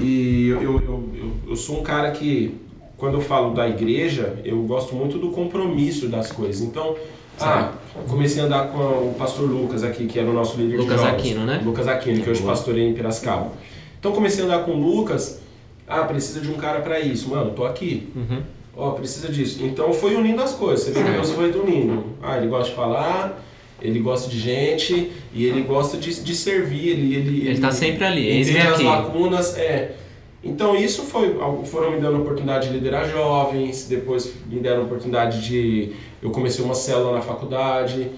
E eu, eu, eu, eu- sou um cara que, quando eu falo da igreja, eu gosto muito do compromisso das coisas. Então, ah, comecei a andar com o pastor Lucas aqui, que era o nosso líder Lucas de jovens. Aquino, né? Lucas Aquino, que hoje Boa. pastoreia em Piracicaba. Então, comecei a andar com o Lucas. Ah, precisa de um cara pra isso. Mano, tô aqui. Uhum. Ó, precisa disso. Então foi unindo as coisas. Você vê que Deus foi unindo. Ah, ele gosta de falar, ele gosta de gente e ele gosta de, de servir. Ele, ele, Ele tá sempre ali, eis-me entende as aqui. lacunas. É. Então isso foi, foram me dando a oportunidade de liderar jovens, depois me deram a oportunidade de, eu comecei uma célula na faculdade,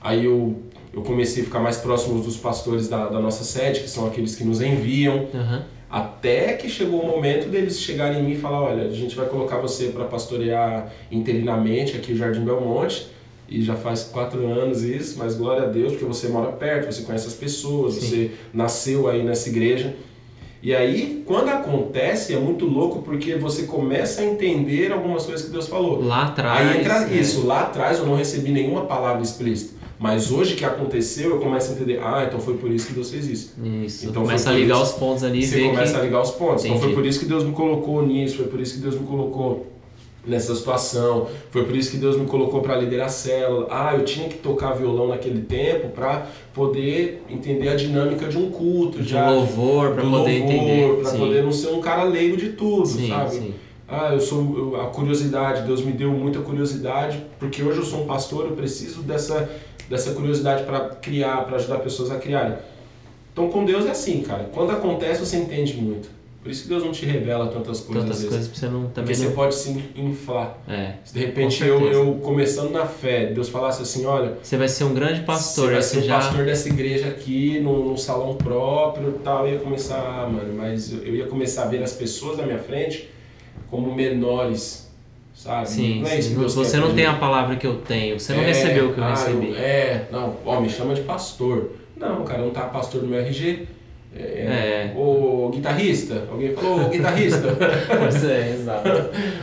aí eu, eu comecei a ficar mais próximo dos pastores da, da nossa sede, que são aqueles que nos enviam, Uhum. até que chegou o momento deles chegarem em mim e falar, olha, a gente vai colocar você para pastorear interinamente aqui o Jardim Belmonte. E já faz quatro anos isso, mas glória a Deus, porque você mora perto, você conhece as pessoas, Sim. você nasceu aí nessa igreja. E aí, quando acontece, é muito louco porque você começa a entender algumas coisas que Deus falou. Lá atrás. Aí entra né? isso, lá atrás eu não recebi nenhuma palavra explícita. Mas hoje que aconteceu, eu começo a entender, ah, então foi por isso que Deus fez isso. Isso. Então começa a ligar isso- os pontos ali Você começa que. a ligar os pontos. Então Entendi. foi por isso que Deus me colocou nisso, foi por isso que Deus me colocou nessa situação, foi por isso que Deus me colocou para liderar a célula. Ah, eu tinha que tocar violão naquele tempo para poder entender a dinâmica de um culto, De já um louvor do poder entender. Sim. poder não ser um cara leigo de tudo, sim, sabe? sim. Ah, eu sou eu- a curiosidade, Deus me deu muita curiosidade, porque hoje eu sou um pastor, eu preciso dessa dessa curiosidade para criar, para ajudar pessoas a criarem. Então com Deus é assim, cara. Quando acontece você entende muito. Por isso que Deus não te revela tantas coisas Tantas coisas pra você não Porque também você não. pode se inflar. É. Se de repente Com eu, eu começando na fé, Deus falasse assim, olha, Você vai ser um grande pastor, você vai ser você o já. pastor dessa igreja aqui, num, num salão próprio e tal. Eu ia começar, ah, mano, mas eu eu ia começar a ver as pessoas na minha frente como menores, sabe? Sim, não é isso sim. Você não tem a palavra que eu tenho, você não É, recebeu o que eu ah, recebi. é, não, ó, me chama de pastor. Não, cara, não tá pastor no meu RG. É, É. Ô guitarrista, alguém falou, ô guitarrista. Pois é, exato.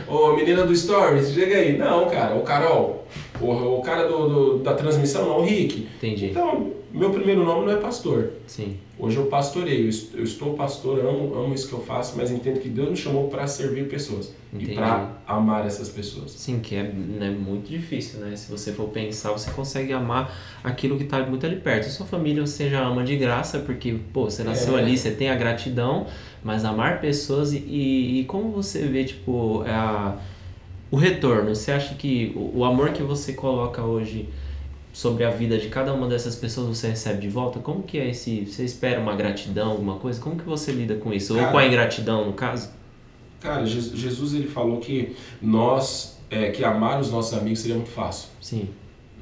Ô menina do Stories, chega aí. Não, cara, o Carol. O, o cara do, do- da transmissão, não, o Rick. Entendi. Então, meu primeiro nome não é pastor. Sim. Hoje eu pastoreio, eu est- eu estou pastor, amo, amo isso que eu faço, mas entendo que Deus me chamou para servir pessoas Entendi. e para amar essas pessoas. Sim, que é né, muito difícil, né? Se você for pensar, você consegue amar aquilo que está muito ali perto. A sua família você já ama de graça, porque, pô, você nasceu É. ali, você tem a gratidão, mas amar pessoas e, e, e como você vê, tipo, a, o retorno? Você acha que o, amor que você coloca hoje sobre a vida de cada uma dessas pessoas você recebe de volta? Como que é esse... Você espera uma gratidão, alguma coisa? Como que você lida com isso? Ou Cara, com a ingratidão, no caso? Cara, Je- Jesus ele falou que nós, é, que amar os nossos amigos seria muito fácil. Sim,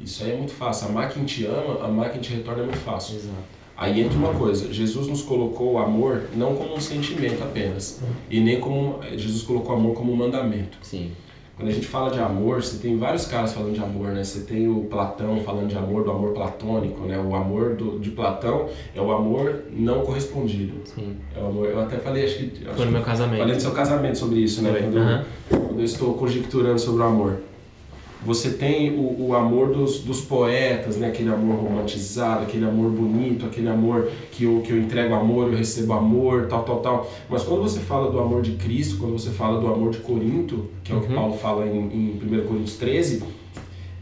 Isso aí é muito fácil. Amar quem te ama, amar quem te retorna é muito fácil. exato. Aí entra uma coisa, Jesus nos colocou o amor não como um sentimento apenas, e nem como Jesus colocou o amor como um mandamento. Sim, Quando a gente fala de amor, você tem vários caras falando de amor, né? Você tem o Platão falando de amor, do amor platônico, né? O amor do, de Platão é o amor não correspondido. sim. É o amor, eu até falei, acho que. acho Foi no meu casamento. Falei do seu casamento sobre isso, né? Quando, eu, Aham. quando eu estou conjecturando sobre o amor. Você tem o, o amor dos, dos poetas, né? aquele amor romantizado, aquele amor bonito, aquele amor que eu, que eu entrego amor, eu recebo amor, tal, tal, tal. Mas quando você fala do amor de Cristo, quando você fala do amor de Corinto, que é o que Uhum. Paulo fala em, em 1 Coríntios 13,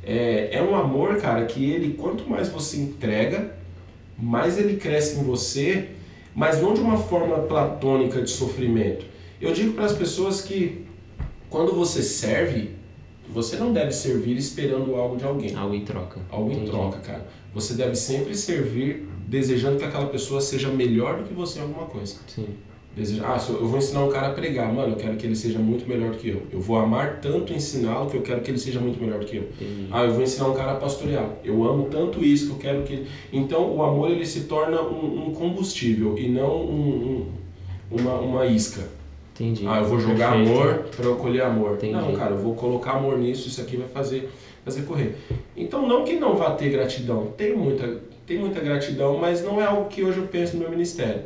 é, é um amor, cara, que ele, quanto mais você entrega, mais ele cresce em você, mas não de uma forma platônica de sofrimento. Eu digo para as pessoas que quando você serve, você não deve servir esperando algo de alguém, Algo em troca. algo em Entendi. troca, cara. Você deve sempre servir desejando que aquela pessoa seja melhor do que você em alguma coisa. Sim. Deseja, ah, eu eu vou ensinar um cara a pregar, mano, eu quero que ele seja muito melhor do que eu. Eu vou amar tanto ensiná-lo que eu quero que ele seja muito melhor do que eu. Entendi. Ah, eu vou ensinar um cara a pastorear. Eu amo tanto isso que eu quero que ele... Então, o amor ele se torna um, um combustível e não um- um- uma, uma isca. Entendi. Ah, eu vou jogar Perfeito. amor para eu colher amor. Entendi. Não, cara, eu vou colocar amor nisso, isso aqui vai fazer, fazer correr. Então, não que não vá ter gratidão. Tem muita, tem muita gratidão, mas não é algo que hoje eu penso no meu ministério.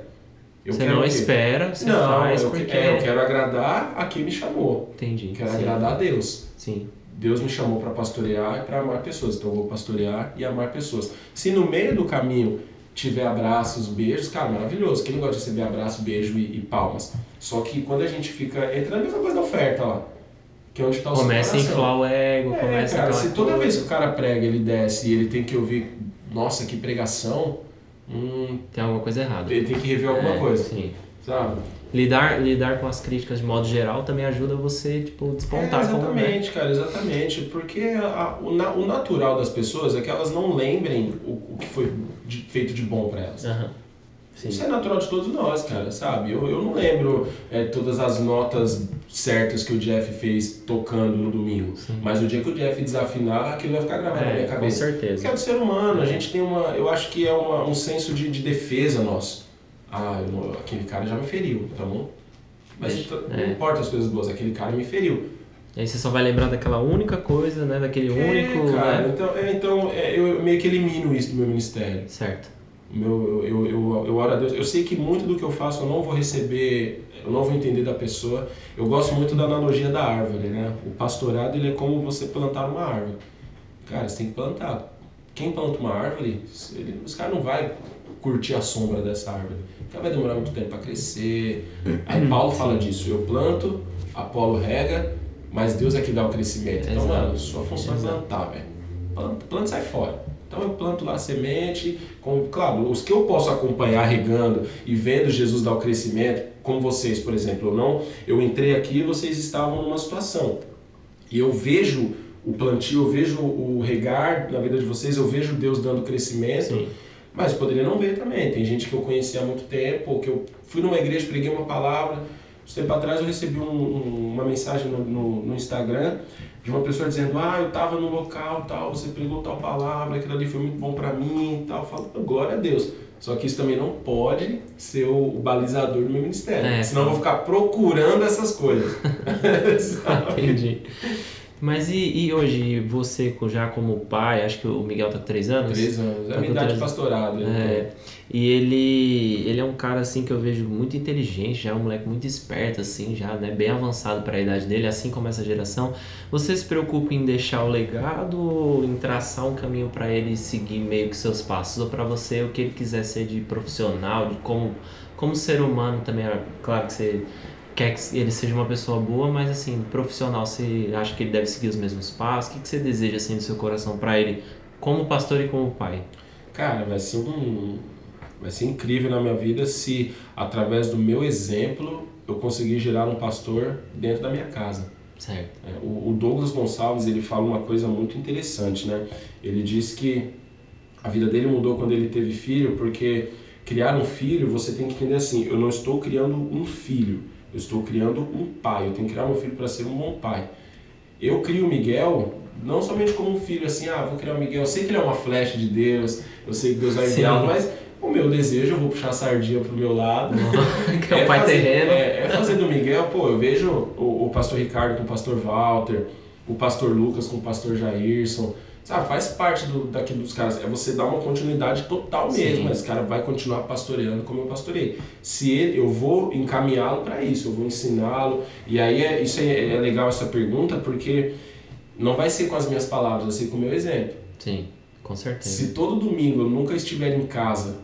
Eu Você não espera, você não, faz eu, porque... que- é, eu quero agradar a quem me chamou. Entendi. Quero Sim. agradar a Deus. Sim. Deus me chamou para pastorear e para amar pessoas, então eu vou pastorear e amar pessoas. Se no meio do caminho tiver abraços, beijos, cara, maravilhoso. Quem não gosta de receber abraço, beijo e, e palmas? Só que quando a gente fica. Entra na mesma coisa da oferta lá. Que é onde está o Começa a inflar o ego, É, começa cara, aquela se toda vez que o cara prega, ele desce e ele tem que ouvir, nossa, que pregação, hum, Tem alguma coisa errada. ele tem que rever alguma É, coisa, Sim. sabe? Lidar, lidar com as críticas de modo geral também ajuda você, tipo, despontar É, como né? exatamente, cara, exatamente. Porque a- o, na- o natural das pessoas é que elas não lembrem o, o que foi de- feito de bom pra elas. Aham. Sim. Isso é natural de todos nós, cara, sabe? Eu, eu não lembro é, todas as notas certas que o Jeff fez tocando no domingo. Sim. Mas o dia que o Jeff desafinar, aquilo vai ficar gravado na É, minha com cabeça. Porque certeza. é do ser humano, a gente tem uma. Eu acho que é uma- um senso de, de defesa nosso. Ah, eu aquele cara já me feriu, tá bom? Mas Deixa- então, é. não importa as coisas boas, aquele cara me feriu. Aí você só vai lembrar daquela única coisa, né? Daquele único, é, cara, né? então, é, então é, eu meio que elimino isso do meu ministério. Certo. Meu, eu, eu, eu, oro a Deus. Eu sei que muito do que eu faço eu não vou receber, eu não vou entender da pessoa. Eu gosto muito da analogia da árvore, né? O pastorado ele é como você plantar uma árvore. Cara, você tem que plantar. Quem planta uma árvore, ele, os caras não vai curtir a sombra dessa árvore. Ela vai demorar muito tempo para crescer. Aí Paulo fala disso. Eu planto, Apolo rega, mas Deus é que dá o crescimento. Então, Exato. mano, sua função é plantar, velho. Planta, planta e sai fora. Então eu planto lá semente, com, claro, os que eu posso acompanhar regando e vendo Jesus dar o crescimento, como vocês, por exemplo, eu não, eu entrei aqui e vocês estavam numa situação. E eu vejo o plantio, eu vejo o regar na vida de vocês, eu vejo Deus dando crescimento, Sim. mas poderia não ver também. Tem gente que eu conheci há muito tempo, que eu fui numa igreja, preguei uma palavra. Um tempo atrás eu recebi um- um- uma mensagem no, no- no Instagram de uma pessoa dizendo: Ah, eu estava no local tal, você pregou tal palavra, aquilo ali foi muito bom para mim e tal. Eu falo, glória a Deus. Só que isso também não pode ser o, balizador do meu ministério. É. Senão eu vou ficar procurando essas coisas. Entendi. Mas e, e hoje, você já como pai, acho que o Miguel tá com 3 anos? Três anos. É Tá a minha idade três- de pastorado. né? É, e ele, ele é um cara assim que eu vejo muito inteligente, já é um moleque muito esperto assim, já, né, bem avançado para a idade dele, assim como essa geração. Você se preocupa em deixar o legado ou em traçar um caminho para ele seguir meio que seus passos ou para você o que ele quiser ser de profissional, de como como ser humano também, é claro que você quer que ele seja uma pessoa boa, mas assim, profissional, você acha que ele deve seguir os mesmos passos? O que que você deseja assim no seu coração para ele como pastor e como pai? Cara, vai ser um. Vai ser incrível na minha vida se, através do meu exemplo, eu conseguir gerar um pastor dentro da minha casa. Certo. É, O o Douglas Gonçalves ele fala uma coisa muito interessante, né? Ele diz que a vida dele mudou quando ele teve filho, porque criar um filho você tem que entender assim: eu não estou criando um filho, eu estou criando um pai. Eu tenho que criar meu filho para ser um bom pai. Eu crio o Miguel não somente como um filho assim, ah, vou criar o Miguel. Eu sei que ele é uma flecha de Deus, eu sei que Deus vai enviá-lo, mas o meu desejo, eu vou puxar a sardinha pro meu lado. que é o pai fazer, terreno. É, é fazer do Miguel, pô, eu vejo o, o pastor Ricardo com o pastor Walter, o pastor Lucas com o pastor Jairson, sabe, faz parte do, daquilo dos caras, é você dar uma continuidade total mesmo, Sim. esse cara vai continuar pastoreando como eu pastorei. Se ele, eu vou encaminhá-lo para isso, eu vou ensiná-lo, e aí é, isso é, é legal essa pergunta, porque não vai ser com as minhas palavras, vai ser com o meu exemplo. Sim, com certeza. Se todo domingo eu nunca estiver em casa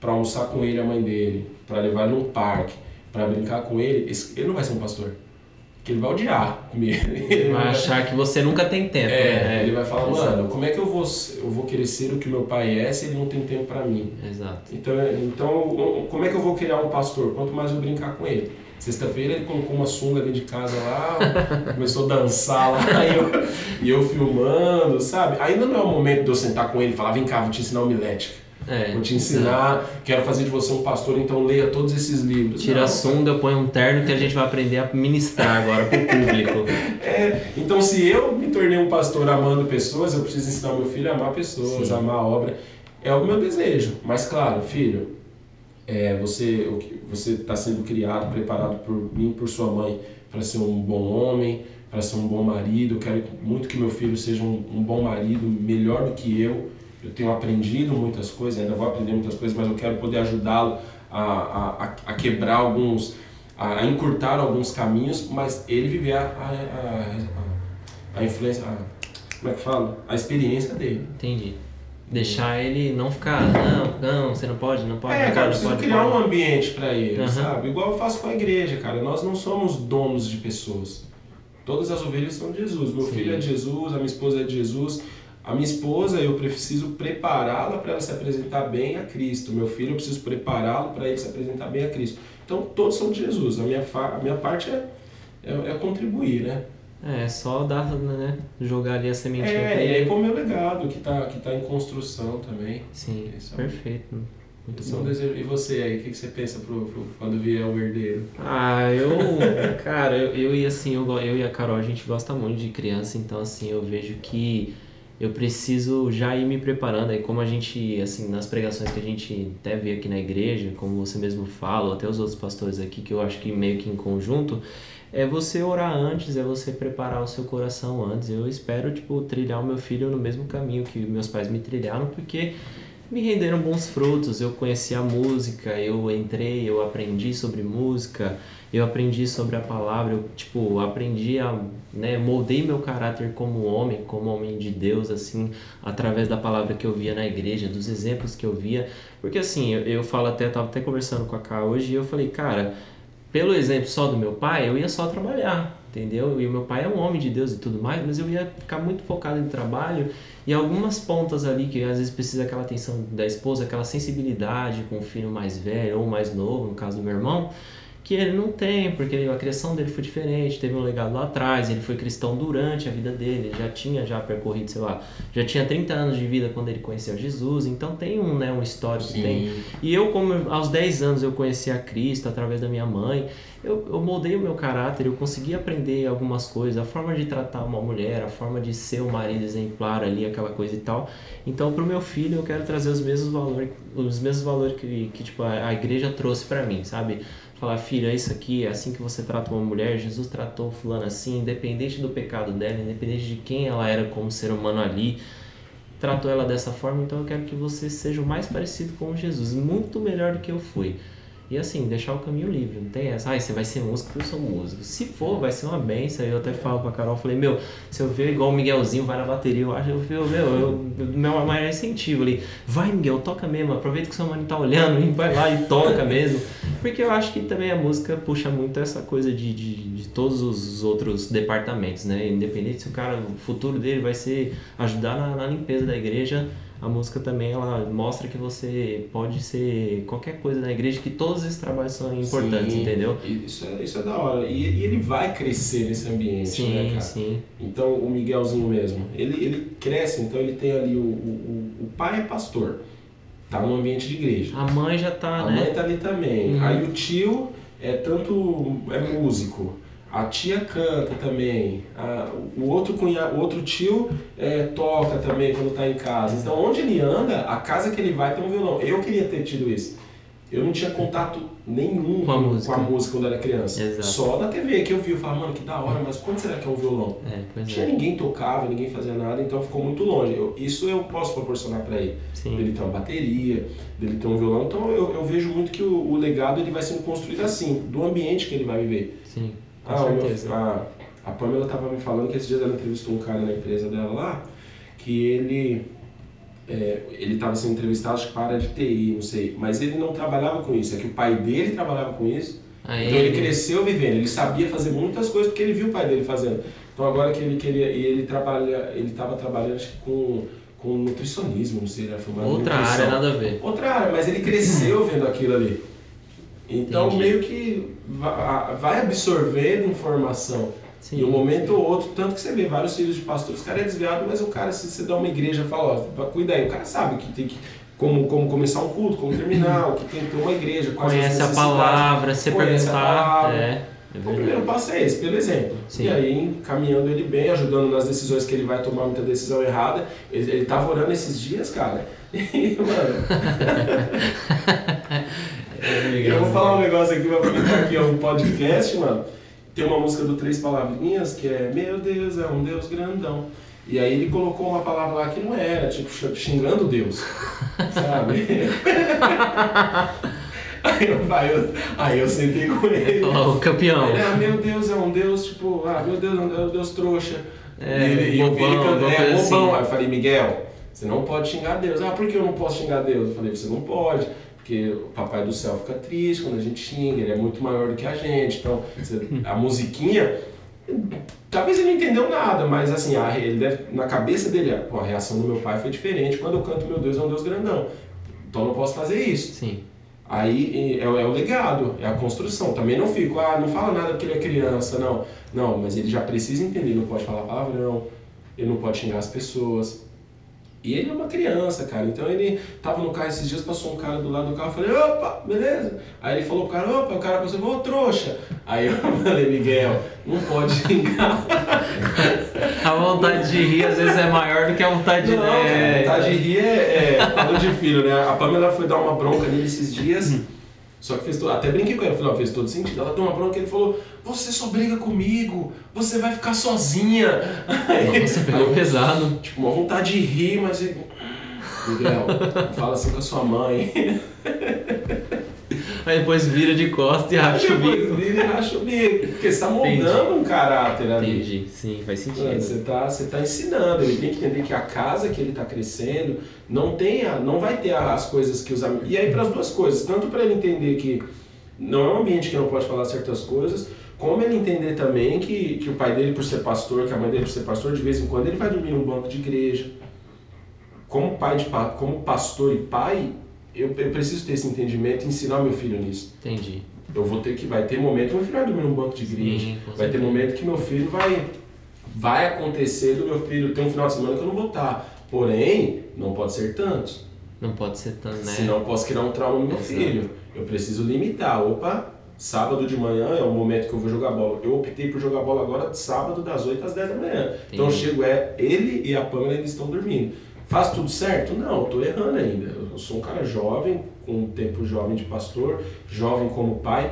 para almoçar com ele, a mãe dele, para levar ele num parque, para brincar com ele, esse- ele não vai ser um pastor. Porque ele vai odiar comigo. Ele Vai achar que você nunca tem tempo, É, né? ele vai falar, mano, como é que eu vou, eu vou querer ser o que meu pai é se ele não tem tempo para mim? Exato. Então, então, como é que eu vou criar um pastor? Quanto mais eu brincar com ele. Sexta-feira ele colocou uma sunga dentro de casa lá, começou a dançar lá e eu, e eu filmando, sabe? Ainda não é o momento de eu sentar com ele e falar, vem cá, vou te ensinar homilética. É, Vou te ensinar, quero fazer de você um pastor, então leia todos esses livros. Tira Não, a sunga, põe um terno que a gente vai aprender a ministrar agora pro público. É, então se eu me tornei um pastor amando pessoas, eu preciso ensinar meu filho a amar pessoas, Sim. a amar a obra. É o meu desejo. Mas claro, filho, é, você o que- você está sendo criado, preparado por mim, por sua mãe, para ser um bom homem, para ser um bom marido. Eu quero muito que meu filho seja um, um bom marido, melhor do que eu. Eu tenho aprendido muitas coisas, ainda vou aprender muitas coisas, mas eu quero poder ajudá-lo a, a, a- quebrar alguns, a, encurtar alguns caminhos, mas ele viver a, a, a, a influência, a, como é que fala? A experiência dele. Entendi. Deixar ele não ficar, não, não, você não pode, não pode, É, não cara, eu pode, preciso criar pode. um ambiente para ele, Aham. sabe? Igual eu faço com a igreja, cara. Nós não somos donos de pessoas. Todas as ovelhas são de Jesus. Meu Sim. filho é de Jesus, a minha esposa é de Jesus. A minha esposa, eu preciso prepará-la para ela se apresentar bem a Cristo. Meu filho, eu preciso prepará-lo para ele se apresentar bem a Cristo. Então, todos são de Jesus. A minha, a minha parte é, é, é contribuir, né? É, só dar, né, jogar ali a sementinha É, e aí com o meu legado, que tá, que tá em construção também. Sim, Esse é perfeito. Muito Esse é um bom. desejo. E você aí, o que, que você pensa pro, pro- quando vier o herdeiro? Ah, eu, cara, eu, eu e assim, eu, eu e a Carol, a gente gosta muito de criança, então assim, eu vejo que eu preciso já ir me preparando, aí como a gente, assim, nas pregações que a gente até vê aqui na igreja, como você mesmo fala, ou até os outros pastores aqui, que eu acho que meio que em conjunto, é você orar antes, é você preparar o seu coração antes. Eu espero, tipo, trilhar o meu filho no mesmo caminho que meus pais me trilharam, porque me renderam bons frutos. Eu conheci a música, eu entrei, eu aprendi sobre música, eu aprendi sobre a palavra, eu tipo, aprendi a, né, moldei meu caráter como homem, como homem de Deus assim, através da palavra que eu via na igreja, dos exemplos que eu via. Porque assim, eu, eu falo até tava até conversando com a Ká hoje e eu falei, cara, pelo exemplo só do meu pai, eu ia só trabalhar, entendeu? E o meu pai é um homem de Deus e tudo mais, mas eu ia ficar muito focado em trabalho e algumas pontas ali que às vezes precisa aquela atenção da esposa, aquela sensibilidade com o filho mais velho ou mais novo, no caso do meu irmão, que ele não tem, porque a criação dele foi diferente, teve um legado lá atrás, ele foi cristão durante a vida dele, ele já tinha já percorrido, sei lá, já tinha 30 anos de vida quando ele conheceu Jesus, então tem um, né, um histórico, tem e eu, como aos 10 anos eu conheci a Cristo através da minha mãe, eu, eu moldei o meu caráter, eu consegui aprender algumas coisas, a forma de tratar uma mulher, a forma de ser um marido exemplar ali, aquela coisa e tal. Então, pro meu filho, eu quero trazer os mesmos valores, os mesmos valores que, que tipo, a, a igreja trouxe para mim, sabe? Falar, filho, é isso aqui, é assim que você trata uma mulher, Jesus tratou fulano assim, independente do pecado dela, independente de quem ela era como ser humano ali, tratou ela dessa forma, então eu quero que você seja o mais parecido com Jesus, muito melhor do que eu fui. E assim, deixar o caminho livre, não tem essa, ai, você vai ser músico porque eu sou músico. Se for, vai ser uma benção. Eu até falo pra Carol, falei, meu, se eu ver igual o Miguelzinho vai na bateria, eu acho, eu, eu, meu, eu, meu maior incentivo ali, vai Miguel, toca mesmo, aproveita que seu mano tá olhando vai lá e toca mesmo. Porque eu acho que também a música puxa muito essa coisa de, de, de todos os outros departamentos, né? Independente se o cara, o futuro dele vai ser ajudar na, na limpeza da igreja, a música também ela mostra que você pode ser qualquer coisa na igreja, que todos esses trabalhos são importantes, Sim, entendeu? Isso é, isso é da hora. E, e ele vai crescer nesse ambiente, né, Sim, cara? sim. Então, o Miguelzinho mesmo, ele, ele cresce, então ele tem ali o, o, o pai é pastor, tá no ambiente de igreja. A mãe já tá, A né? mãe tá ali também. Uhum. Aí o tio é tanto é músico. A tia canta também. A- o outro cunhado, o outro tio é, toca também quando tá em casa. Então onde ele anda, a casa que ele vai tem um violão. Eu queria ter tido isso. Eu não tinha contato nenhum Com a música. com a música quando era criança. Exato. Só na TV que eu vi, eu falava, mano, que da hora, mas quando será que é um violão? É, Tinha é. ninguém tocava, ninguém fazia nada, então ficou muito longe. Eu- isso eu posso proporcionar para ele Sim. dele ter uma bateria, dele ter um violão. Então eu, eu vejo muito que o, o legado ele vai sendo construído assim, do ambiente que ele vai viver. Sim, com Ah, o meu- certeza. ah, A Pamela tava me falando que esses dias ela entrevistou um cara na empresa dela lá, que ele é, ele estava sendo entrevistado para de TI, não sei, mas ele não trabalhava com isso, é que o pai dele trabalhava com isso, Aí, então ele cresceu vivendo, ele sabia fazer muitas coisas porque ele viu o pai dele fazendo. Então agora que ele queria, e ele trabalha, ele estava trabalhando acho que com, com nutricionismo, não sei, ele uma Outra área, nada a ver. Outra área, mas ele cresceu vendo aquilo ali. Então Entendi. meio que va- vai absorvendo informação. Sim. E um momento ou outro, tanto que você vê vários filhos de pastores, o cara é desviado, mas o cara, se você dá uma igreja fala, ó, cuida aí, o cara sabe que tem que. Como, como começar um culto, como terminar, o que tem que ter uma igreja, quais as Conhece a palavra, a perguntar. palavra. É, é O primeiro passo é esse, pelo exemplo. Sim. E aí, caminhando ele bem, ajudando nas decisões que ele vai tomar muita decisão errada. Ele, ele tava orando esses dias, cara. E, mano, É eu vou falar um negócio aqui, vou aproveitar aqui, é um podcast, mano. Tem uma música do Três Palavrinhas que é Meu Deus, é um Deus grandão. E aí ele colocou uma palavra lá que não era, tipo, xingando Deus. Sabe? aí, eu, aí, eu, aí eu sentei com ele. Ó, o campeão. Ele, ah, meu Deus, é um Deus, tipo, ah, meu Deus, é um Deus trouxa. É, e ele, e eu vi ele bobão, é, bobão. assim. Aí eu falei, Miguel, você não pode xingar Deus. Ah, por que eu não posso xingar Deus? Eu falei, você não pode, porque o papai do céu fica triste quando a gente xinga, ele é muito maior do que a gente. Então, a musiquinha, talvez ele não entendeu nada, mas assim, a, ele deve, na cabeça dele, pô, a reação do meu pai foi diferente. Quando eu canto, meu Deus, é um Deus grandão. Então eu não posso fazer isso. Sim. Aí é, é o legado, é a construção. Também não fico, ah, não fala nada porque ele é criança, não. Não, mas ele já precisa entender, não pode falar palavrão, ele não pode xingar as pessoas. E ele é uma criança, cara. Então ele tava no carro esses dias, passou um cara do lado do carro, eu falei, opa, beleza. Aí ele falou pro cara, opa, o cara pensou, ô trouxa. Aí eu falei, Miguel, não pode xingar. A vontade de rir às vezes é maior do que a vontade de Não, é, vontade de rir é, é falando de filho, né? A Pamela foi dar uma bronca nele esses dias. Só que fez todo, até brinquei com ela, falei, ó, fez todo sentido. Ela deu uma bronca e ele falou, você só briga comigo, você vai ficar sozinha. Aí, Nossa, aí pegou eu, pesado. tipo, uma vontade de rir, mas ele, Miguel, fala assim com a sua mãe. Depois vira de costas e racha o Depois bico. vira e racha o bico, porque você tá Entendi. moldando um caráter ali. Entendi, sim, faz Mano, sentido. Você está você tá ensinando, ele tem que entender que a casa que ele está crescendo não tem a, não vai ter as coisas que os amigos. E aí para as duas coisas, tanto para ele entender que não é um ambiente que não pode falar certas coisas, como ele entender também que, que o pai dele por ser pastor, que a mãe dele por ser pastor, de vez em quando ele vai dormir num banco de igreja. Como pai de como pastor e pai, eu, eu preciso ter esse entendimento e ensinar meu filho nisso. Entendi. Eu vou ter que vai ter momento meu filho vai dormir num banco de igreja. Sim, vai ter momento que meu filho vai vai acontecer do meu filho ter um final de semana que eu não vou estar. Porém, não pode ser tantos. Não pode ser tão, né? Senão eu posso criar um trauma no meu Exato. filho. Eu preciso limitar. Opa, sábado de manhã é o momento que eu vou jogar bola. Eu optei por jogar bola agora sábado das 8 às 10 da manhã. Então eu Entendi. chego, é ele e a Pamela ainda estão dormindo. Faz tudo certo? Não, eu tô errando ainda. Eu sou um cara jovem, com um tempo jovem de pastor, jovem como pai,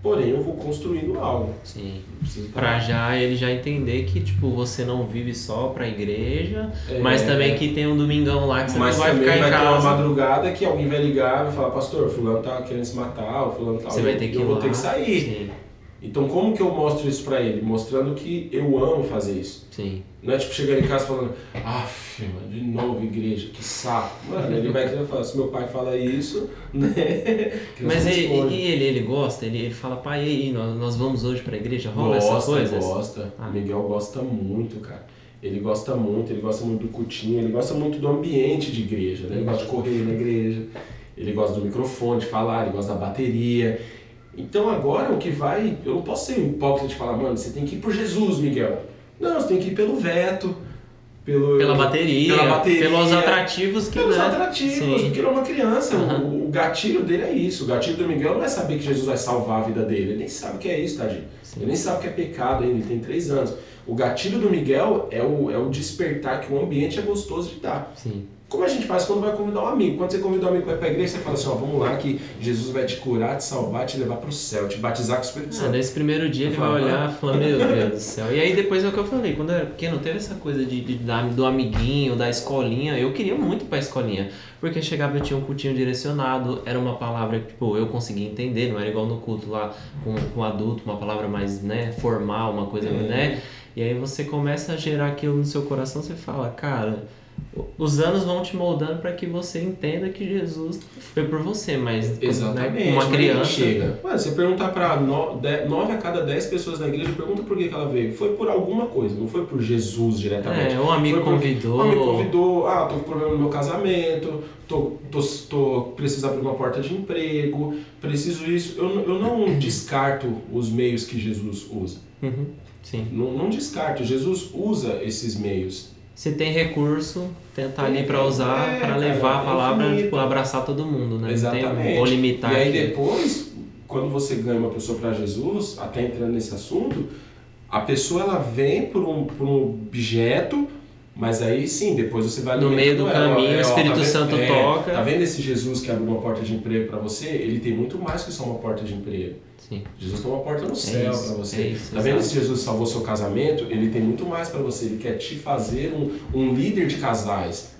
porém eu vou construindo algo. Sim. Pra já ele já entender que, tipo, você não vive só pra igreja, É. mas também que tem um domingão lá que você Mas não vai ficar vai em ter uma casa. madrugada que alguém vai ligar e falar, pastor, fulano tá querendo se matar, o fulano tá... Você vai ter que eu ir vou lá. ter que sair. Sim, Então como que eu mostro isso pra ele? Mostrando que eu amo fazer isso. sim. Não é tipo chegar em casa falando, aff, mano, de novo igreja, que saco. Mano, ele vai querer falar, se meu pai fala isso, né? Mas nós e, ele, ele gosta? Ele, ele fala, pai, e aí, nós, nós vamos hoje pra igreja? Rola essas Gosta, coisas? gosta. Ah. Miguel gosta muito, cara. Ele gosta muito, ele gosta muito do cutinho, ele gosta muito do ambiente de igreja, né? Ele gosta de correr na igreja, ele gosta do microfone, de falar, ele gosta da bateria. Então agora o que vai. Eu não posso ser um hipócrita de falar, mano, você tem que ir por Jesus, Miguel. Não, você tem que ir pelo veto, pelo. Pela bateria, Pela bateria, pelos atrativos que pelos né? atrativos, Sim. porque ele é uma criança. Aham. O, o gatilho dele é isso. O gatilho do Miguel não é saber que Jesus vai salvar a vida dele. Ele nem sabe o que é isso, tadinho. Sim. Ele nem sabe o que é pecado ainda, ele tem três anos. O gatilho do Miguel é o, é o despertar que o ambiente é gostoso de estar. Sim. Como a gente faz quando vai convidar um amigo? Quando você convida um amigo para ir para a igreja, você fala assim: ó, vamos lá que Jesus vai te curar, te salvar, te levar para o céu, te batizar com o Espírito Ah, Santo. nesse primeiro dia ele vai olhar e falar, meu Deus do céu. E aí depois é o que eu falei, quando eu era pequeno, teve essa coisa de, de- da- do amiguinho, da escolinha. Eu queria muito ir pra escolinha. Porque chegava, eu tinha um cultinho direcionado, era uma palavra que tipo, eu conseguia entender, não era igual no culto lá com, com adulto, uma palavra mais né, formal, uma coisa, É. né? E aí você começa a gerar aquilo no seu coração, você fala, cara, os anos vão te moldando para que você entenda que Jesus foi por você, mas Exatamente. né, uma criança. chega. Ué, você perguntar para 9 a cada 10 pessoas na igreja, pergunta por que, que ela veio. Foi por alguma coisa, não foi por Jesus diretamente. É, um amigo Foi convidou. Um amigo convidou, ah, tô com problema no meu casamento, tô, tô, tô preciso abrir uma porta de emprego, preciso isso. Eu, não- eu não descarto os meios que Jesus usa. Uhum, sim. Não, não descarto, Jesus usa esses meios. Se tem recurso, tentar ali para usar, É, para cara, levar a é palavra, infinito. tipo, abraçar todo mundo, né? Não Exatamente. tem, vou limitar E aí aqui. depois, quando você ganha uma pessoa para Jesus, até entrando nesse assunto, a pessoa ela vem por um, por um objeto, mas aí sim, depois você vai No meio do ela. caminho, o ó, Espírito vendo- Santo é, toca. Tá vendo esse Jesus que abre uma porta de emprego para você? Ele tem muito mais que só uma porta de emprego. Sim. Jesus tem uma porta no céu isso, para você. é isso, tá vendo exato. esse Jesus salvou seu casamento? Ele tem muito mais para você. Ele quer te fazer um, um líder de casais.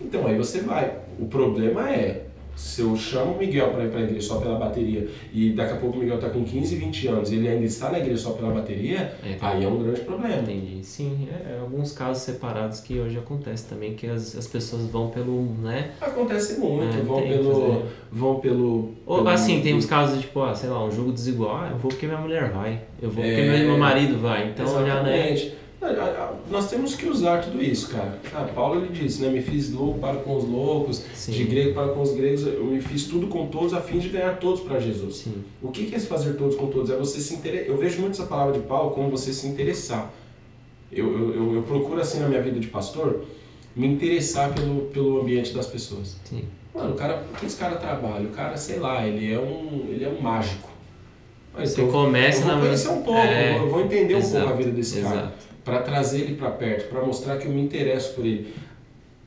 Então aí você vai. O problema é, se eu chamo o Miguel para ir para a igreja só pela bateria e daqui a pouco o Miguel tá com 15, 20 anos e ele ainda está na igreja só pela bateria, É, aí é um grande problema. Entendi. Sim, é, é alguns casos separados que hoje acontece também, que as, as pessoas vão pelo, né? Acontece muito, É, vão, tem pelo, vão pelo. Ou pelo- assim, tem uns casos de tipo, ah, sei lá, um jogo desigual, ah, eu vou porque minha mulher vai, eu vou porque É. meu, marido vai. Então já, né? Nós temos que usar tudo isso, cara. Ah, Paulo ele disse, né? Me fiz louco para com os loucos, Sim. de grego para com os gregos, eu me fiz tudo com todos a fim de ganhar todos para Jesus. Sim. O que é se fazer todos com todos? É você se interessar. Eu vejo muito essa palavra de Paulo como você se interessar. Eu, eu, eu, eu procuro, assim, na minha vida de pastor, me interessar pelo, pelo ambiente das pessoas. Sim. Mano, o cara, o que esse cara trabalha? O cara, sei lá, ele é um, ele é um mágico. Mas Você eu- começa eu vou na- conhecer um pouco, É, eu vou entender um exato, pouco a vida desse cara Exato. Para trazer ele para perto, para mostrar que eu me interesso por ele.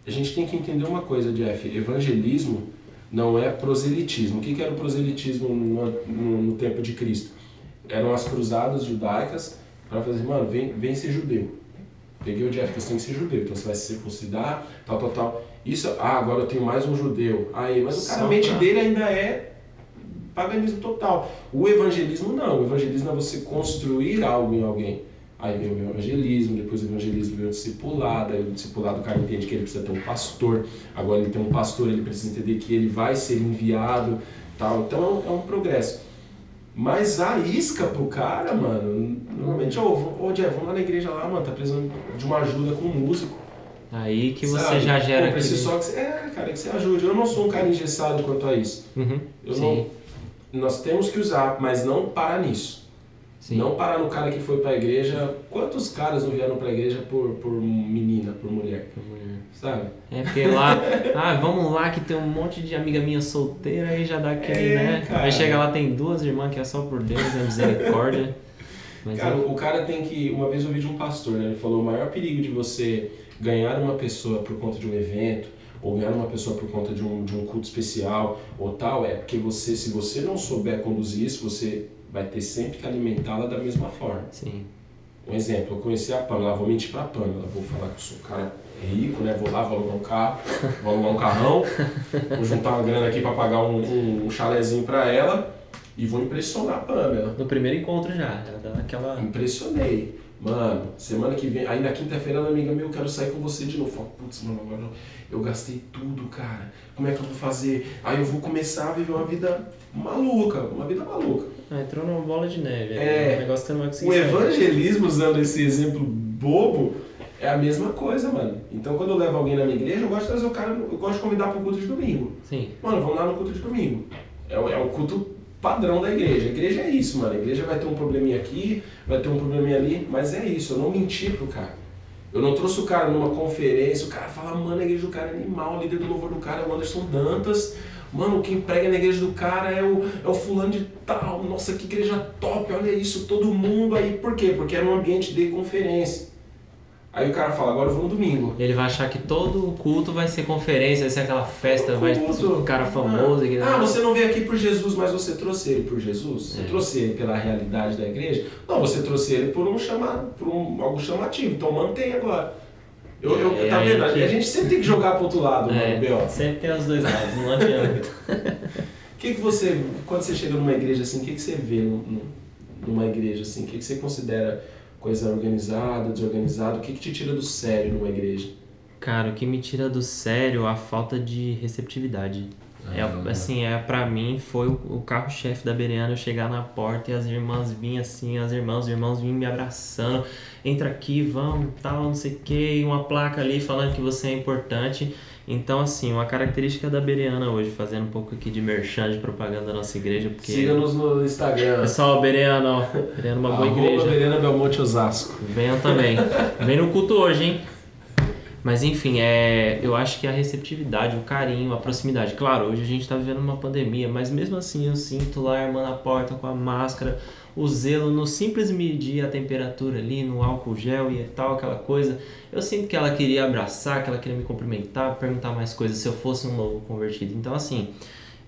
A gente tem que entender uma coisa, Jeff. Evangelismo não é proselitismo. O que que era o proselitismo no, no- no tempo de Cristo? Eram as cruzadas judaicas para fazer, mano, vem, vem ser judeu. Peguei o Jeff, você tem que ser judeu, então você vai se circuncidar, tal, tal, tal. Isso, ah, agora eu tenho mais um judeu. Aí, mas o cara, a mente dele ainda é paganismo total. O evangelismo não. O evangelismo é você construir algo em alguém. Aí vem o evangelismo, depois o evangelismo vem o discipulado, aí o discipulado o cara entende que ele precisa ter um pastor, agora ele tem um pastor, ele precisa entender que ele vai ser enviado, tal. Então é um, é progresso. Mas a isca pro cara, mano, normalmente, ô, ô Jeff, vamos lá na igreja lá, mano, tá precisando de uma ajuda com um músico. Aí que você sabe? já gera Pô, preciso aquele... só que você, é, cara, que você ajude. Eu não sou um cara engessado quanto a isso. Uhum. Eu Sim, não, nós temos que usar, mas não parar nisso. Sim. Não parar no cara que foi pra igreja. Quantos caras não vieram pra igreja por, por menina, por mulher? Sabe? É porque lá, ah, vamos lá que tem um monte de amiga minha solteira aí já dá aquele, É, né? cara. Aí chega lá, tem duas irmãs que é só por Deus, é misericórdia. Mas Cara, é- o cara tem que. Uma vez eu ouvi de um pastor, né? Ele falou: o maior perigo de você ganhar uma pessoa por conta de um evento, ou ganhar uma pessoa por conta de um, de um culto especial, ou tal, é porque você, se você não souber conduzir isso, você vai ter sempre que alimentá-la da mesma forma. sim. Um exemplo, eu conheci a Pamela, vou mentir pra Pamela, vou falar que eu sou um cara rico, né? Vou lá, vou alugar um carro, vou alugar um carrão, vou juntar uma grana aqui pra pagar um, um, um chalezinho pra ela e vou impressionar a Pamela. No primeiro encontro já, já dá aquela. Impressionei. Mano, semana que vem, aí na quinta-feira ela amiga meu, eu quero sair com você de novo. Fala, putz, mano, agora eu gastei tudo, cara. Como é que eu vou fazer? Aí eu vou começar a viver uma vida maluca, uma vida maluca. Ah, entrou numa bola de neve. É. É um negócio que não vai conseguir O sair. evangelismo, usando esse exemplo bobo, é a mesma coisa, mano. Então quando eu levo alguém na minha igreja, eu gosto de trazer o cara, eu gosto de convidar pro culto de domingo. Sim. Mano, vamos lá no culto de domingo. É é o culto padrão da igreja. A igreja é isso, mano. A igreja vai ter um probleminha aqui, vai ter um probleminha ali, mas é isso. Eu não menti pro cara. Eu não trouxe o cara numa conferência, o cara fala, mano, a igreja do cara é animal, o líder do louvor do cara é o Anderson Dantas. Mano, quem prega na igreja do cara é o, é o fulano de tal. Nossa, que igreja top, olha isso, todo mundo aí. Por quê? Porque era um ambiente de conferência. Aí o cara fala, agora eu vou no domingo. Ele vai achar que todo culto vai ser conferência, vai ser aquela festa, vai culto. um cara famoso. Ah, ah, você não veio aqui por Jesus, mas você trouxe ele por Jesus? Você É. trouxe ele pela realidade da igreja? Não, você trouxe ele por um chamado, por um, algo chamativo. Então mantém agora. Eu, eu, É, tá vendo? que- A gente sempre tem que jogar pro outro lado, É, mano, B.O. sempre tem os dois lados, não adianta. O que, que você, quando você chega numa igreja assim, o que, que você vê numa igreja assim? O que, que você considera coisa organizada, desorganizada? O que, que te tira do sério numa igreja? Cara, o que me tira do sério é a falta de receptividade. É, Ah. assim, é, pra mim foi o, o carro-chefe da Bereana eu chegar na porta e as irmãs vinham assim, as irmãs, os irmãos vinham me abraçando, entra aqui, vamos, tal, não sei o que, uma placa ali falando que você é importante. Então, assim, uma característica da Bereana hoje, fazendo um pouco aqui de merchan, de propaganda da nossa igreja, porque... Siga-nos no Instagram. Pessoal, Bereana, ó, Bereana é uma boa igreja. Verena Belmonte Osasco. Venham também. Vem no culto hoje, hein? Mas enfim, é, eu acho que a receptividade, o carinho, a proximidade. Claro, hoje a gente está vivendo uma pandemia, mas mesmo assim eu sinto lá a irmã na porta com a máscara, o zelo no simples medir a temperatura ali, no álcool gel e tal, aquela coisa. Eu sinto que ela queria abraçar, que ela queria me cumprimentar, perguntar mais coisas se eu fosse um novo convertido. Então, assim,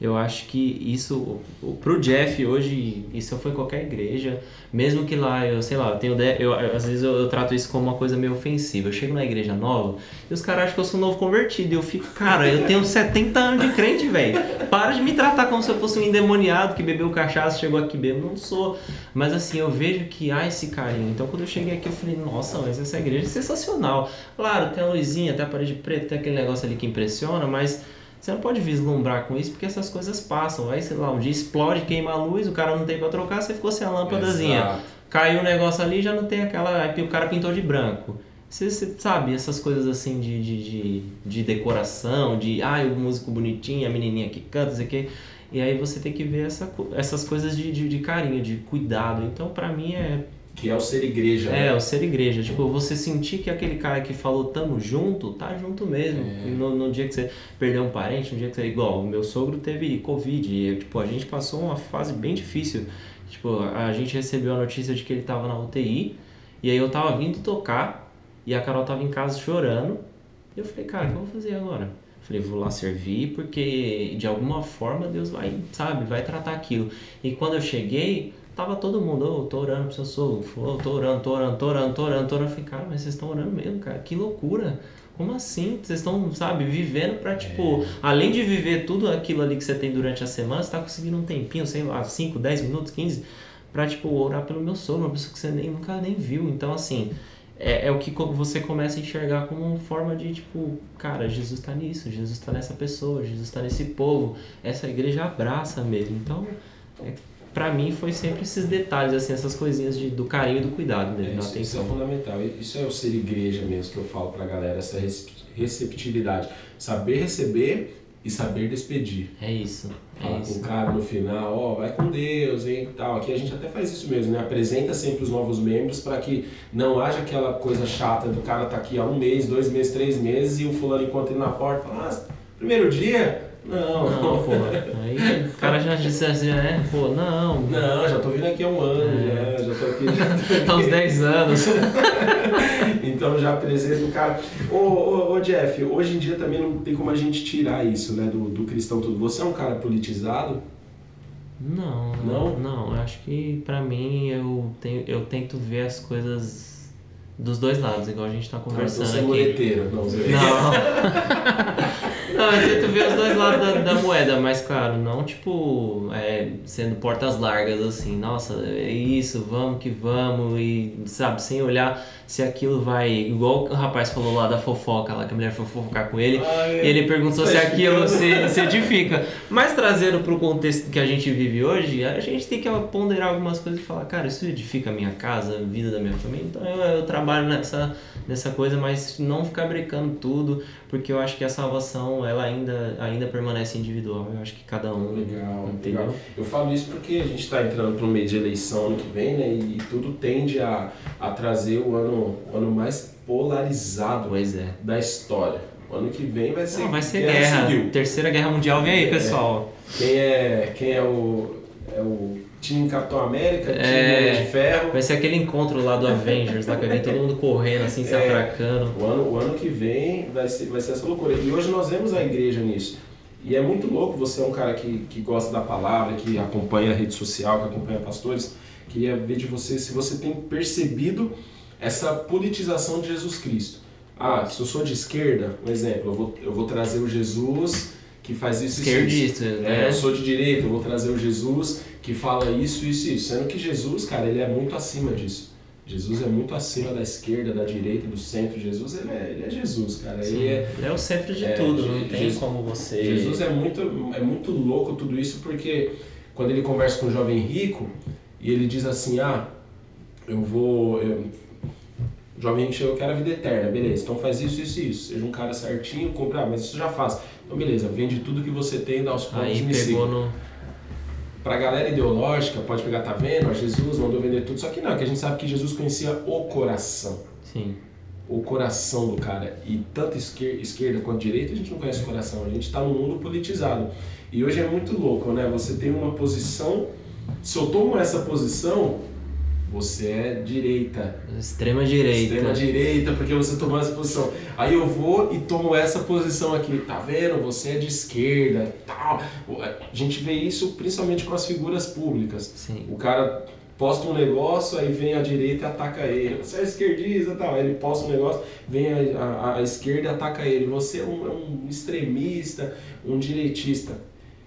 eu acho que isso, pro Jeff hoje, isso foi qualquer igreja, mesmo que lá, eu sei lá, eu tenho, eu, eu- às vezes eu, eu trato isso como uma coisa meio ofensiva. Eu chego na igreja nova e os caras acham que eu sou novo convertido. E eu fico, cara, eu tenho 70 anos de crente, velho. Para de me tratar como se eu fosse um endemoniado que bebeu cachaça, chegou aqui bêbado. Não sou. Mas assim, eu vejo que há esse carinho. Então quando eu cheguei aqui, eu falei, nossa, mas essa igreja é sensacional. Claro, tem a luzinha, tem a parede preta, tem aquele negócio ali que impressiona, mas. Você não pode vislumbrar com isso porque essas coisas passam. Aí, sei lá, um dia explode, queima a luz, o cara não tem pra trocar, você ficou sem a lâmpadazinha. Exato. Caiu o negócio ali, já não tem aquela. Aí o cara pintou de branco. Você, você sabe, essas coisas assim de, de, de, de decoração, de ah, o músico bonitinho, a menininha que canta, não sei o quê. E aí você tem que ver essa, essas coisas de, de, de carinho, de cuidado. Então, pra mim, é Que é o ser igreja. é, né? o ser igreja. Tipo, você sentir que aquele cara que falou tamo junto, tá junto mesmo. É. No, no dia que você perdeu um parente, no dia que você. Igual, o meu sogro teve Covid. E, tipo, a gente passou uma fase bem difícil. Tipo, a gente recebeu a notícia de que ele tava na UTI. E aí eu tava vindo tocar. E a Carol tava em casa chorando. E eu falei, cara, o que eu vou fazer agora? Falei, vou lá servir porque de alguma forma Deus vai, sabe, vai tratar aquilo. E quando eu cheguei, tava todo mundo, ô, tô orando pro seu sogro, ô, tô orando, tô orando, tô orando, tô orando, tô orando. Eu falei, cara, mas vocês estão orando mesmo, cara, que loucura. Como assim? Vocês estão, sabe, vivendo pra, tipo, além de viver tudo aquilo ali que você tem durante a semana, você tá conseguindo um tempinho, sei lá, 5, 10 minutos, 15, pra, tipo, orar pelo meu sogro, uma pessoa que você nem, nunca nem viu. Então, assim, é, é o que você começa a enxergar como forma de, tipo, cara, Jesus tá nisso, Jesus tá nessa pessoa, Jesus tá nesse povo, essa igreja abraça mesmo. Então, é, pra mim foi sempre esses detalhes, assim, essas coisinhas de, do carinho e do cuidado É, mesmo, da isso, isso é atenção. fundamental. Isso é o ser igreja mesmo que eu falo pra galera, essa rece- receptividade. Saber receber e saber despedir. É isso, é Falar com isso. o cara no final, ó, vai com Deus, hein, tal. Aqui a gente até faz isso mesmo, né? Apresenta sempre os novos membros para que não haja aquela coisa chata do cara tá aqui há um mês, dois meses, três meses e o fulano encontra ele na porta e fala, ah, primeiro dia? Não, Não, pô, aí o cara já disse assim, é, pô, não, Não, já tô vindo aqui há um ano, É. já, já tô aqui, já tô há uns aqui. 10 anos. Então já apresenta o cara. Ô, ô, ô, Jeff, hoje em dia também não tem como a gente tirar isso, né, do, do cristão tudo. Você é um cara politizado? Não, Não? não, acho que pra mim eu, tenho, eu tento ver as coisas dos dois lados, igual a gente tá Não, então conversando é aqui. Não. Não. Não, eu tento ver os dois lados da, da moeda, mas claro, não tipo é, sendo portas largas assim, nossa, é isso, vamos que vamos, e sabe, sem olhar se aquilo vai. Igual o rapaz falou lá da fofoca, lá que a mulher foi fofocar com ele. E ele perguntou se aquilo se, se edifica. Mas trazendo para o contexto que a gente vive hoje, a gente tem que ponderar algumas coisas e falar, cara, isso edifica a minha casa, a vida da minha família. Então eu, eu trabalho nessa, nessa coisa, mas não ficar brecando tudo, porque eu acho que a salvação ela ainda, ainda permanece individual. Eu acho que cada um. Legal, entendeu? legal. Eu falo isso porque a gente está entrando para um mês de eleição ano que vem, né? E tudo tende a, a trazer o ano, o ano mais polarizado Pois é. da história. O ano que vem vai ser, Não, vai ser guerra. civil. Terceira guerra mundial, vem aí, É. pessoal. Quem é, quem é o, é o Team Capitão América, É. Homem de Ferro. Vai ser aquele encontro lá do Avengers, lá que vir todo mundo correndo, assim, se É. atracando. O ano, o ano que vem vai ser, vai ser essa loucura. E hoje nós vemos a igreja nisso. E é muito louco, você é um cara que, que gosta da palavra, que acompanha a rede social, que acompanha pastores. Queria ver de você se você tem percebido essa politização de Jesus Cristo. Ah, se eu sou de esquerda, um exemplo, eu vou, eu vou trazer o Jesus que faz isso e isso. Esquerdista, É, né? eu sou de direita, eu vou trazer o Jesus que fala isso, isso e isso. Sendo que Jesus, cara, ele é muito acima disso. Jesus é muito acima da esquerda, da direita, do centro. Jesus, ele é, ele é Jesus, cara. Sim. Ele é, É o centro de É, tudo, não tem Jesus- como você. Jesus é muito, é muito louco tudo isso, porque quando ele conversa com o jovem rico e ele diz assim: Ah, eu vou. eu- O jovem rico chegou, eu quero a vida eterna, beleza, então faz isso, isso e isso. Seja um cara certinho, compra, ah, mas isso já faz. Então, beleza, vende tudo que você tem, dá os pobres Aí e me siga. pegou no. Pra galera ideológica, pode pegar, tá vendo? Ó, Jesus mandou vender tudo. Só que não, que a gente sabe que Jesus conhecia o coração. Sim. O coração do cara. E tanto esquer- esquerda quanto direita, a gente não conhece o coração. A gente tá num mundo politizado. E hoje é muito louco, né? Você tem uma posição. Se eu tomo essa posição, você é direita. Extrema direita. Extrema direita, porque você tomou essa posição. Aí eu vou e tomo essa posição aqui. Tá vendo? Você é de esquerda, tal. A gente vê isso principalmente com as figuras públicas. Sim. O cara posta um negócio, aí vem a direita e ataca ele. Você é esquerdista e tal. Aí ele posta um negócio, vem a, a- a esquerda e ataca ele. Você é um, é um extremista, um direitista.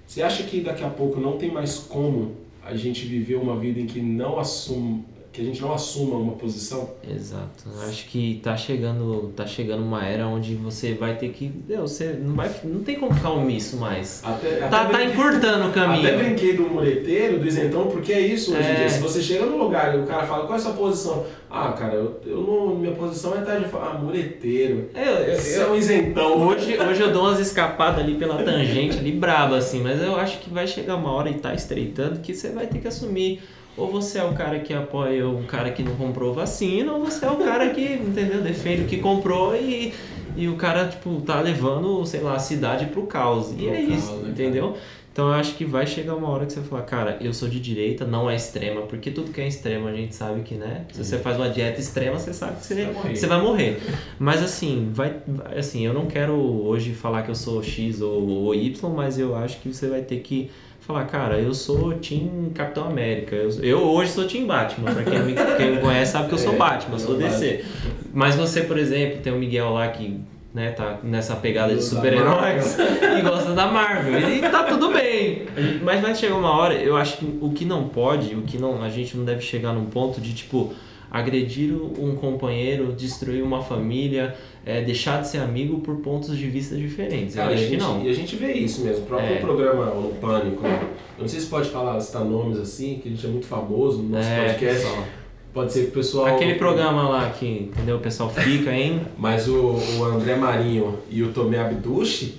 Você acha que daqui a pouco não tem mais como a gente viver uma vida em que não assuma, que a gente não assuma uma posição? Exato. Eu Acho que tá chegando, tá chegando uma era onde você vai ter que, você não vai, não tem como ficar omisso mais. Até, Tá, até tá brinquei- encurtando o caminho. Até brinquei do mureteiro, do isentão, porque é isso hoje em É. dia. Se você chega num lugar e o cara fala, qual é a sua posição? Ah, cara, eu, eu não, minha posição é estar de fora. Ah, mureteiro. É, eu, eu- Você é um isentão. Hoje, hoje eu dou umas escapadas ali pela tangente, ali braba, assim, mas eu acho que vai chegar uma hora e tá estreitando que você vai ter que assumir. Ou você é o cara que apoia um cara que não comprou vacina, ou você é o cara que, entendeu, defende o que comprou e, e o cara, tipo, tá levando, sei lá, a cidade pro caos. E é isso, né, entendeu? Então eu acho que vai chegar uma hora que você vai falar, cara, eu sou de direita, não é extrema, porque tudo que é extremo a gente sabe que, né? Se você faz uma dieta extrema, você sabe que você, Vai morrer. você vai morrer. Mas assim, vai, vai- assim, eu não quero hoje falar que eu sou X ou, ou Y, mas eu acho que você vai ter que falar, cara, eu sou Team Capitão América. Eu, eu hoje sou Team Batman. Pra quem me, quem me conhece sabe que eu sou É, Batman, eu sou é DC. Mas você, por exemplo, tem o Miguel lá que né, tá nessa pegada de super-heróis e gosta da Marvel. E tá tudo bem. Mas vai chegar uma hora, eu acho que o que não pode, o que não, a gente não deve chegar num ponto de tipo agredir um companheiro, destruir uma família, é, deixar de ser amigo por pontos de vista diferentes. Cara, eu e a acho que gente, não. e a gente vê isso mesmo. O próprio É. programa No Pânico. né? Eu não sei se pode falar, citar nomes assim, que a gente é muito famoso no nosso É, podcast. pessoal. Pode ser que o pessoal. Aquele programa lá que, entendeu? O pessoal fica, hein? Mas o, o André Marinho e o Tomé Abduchi,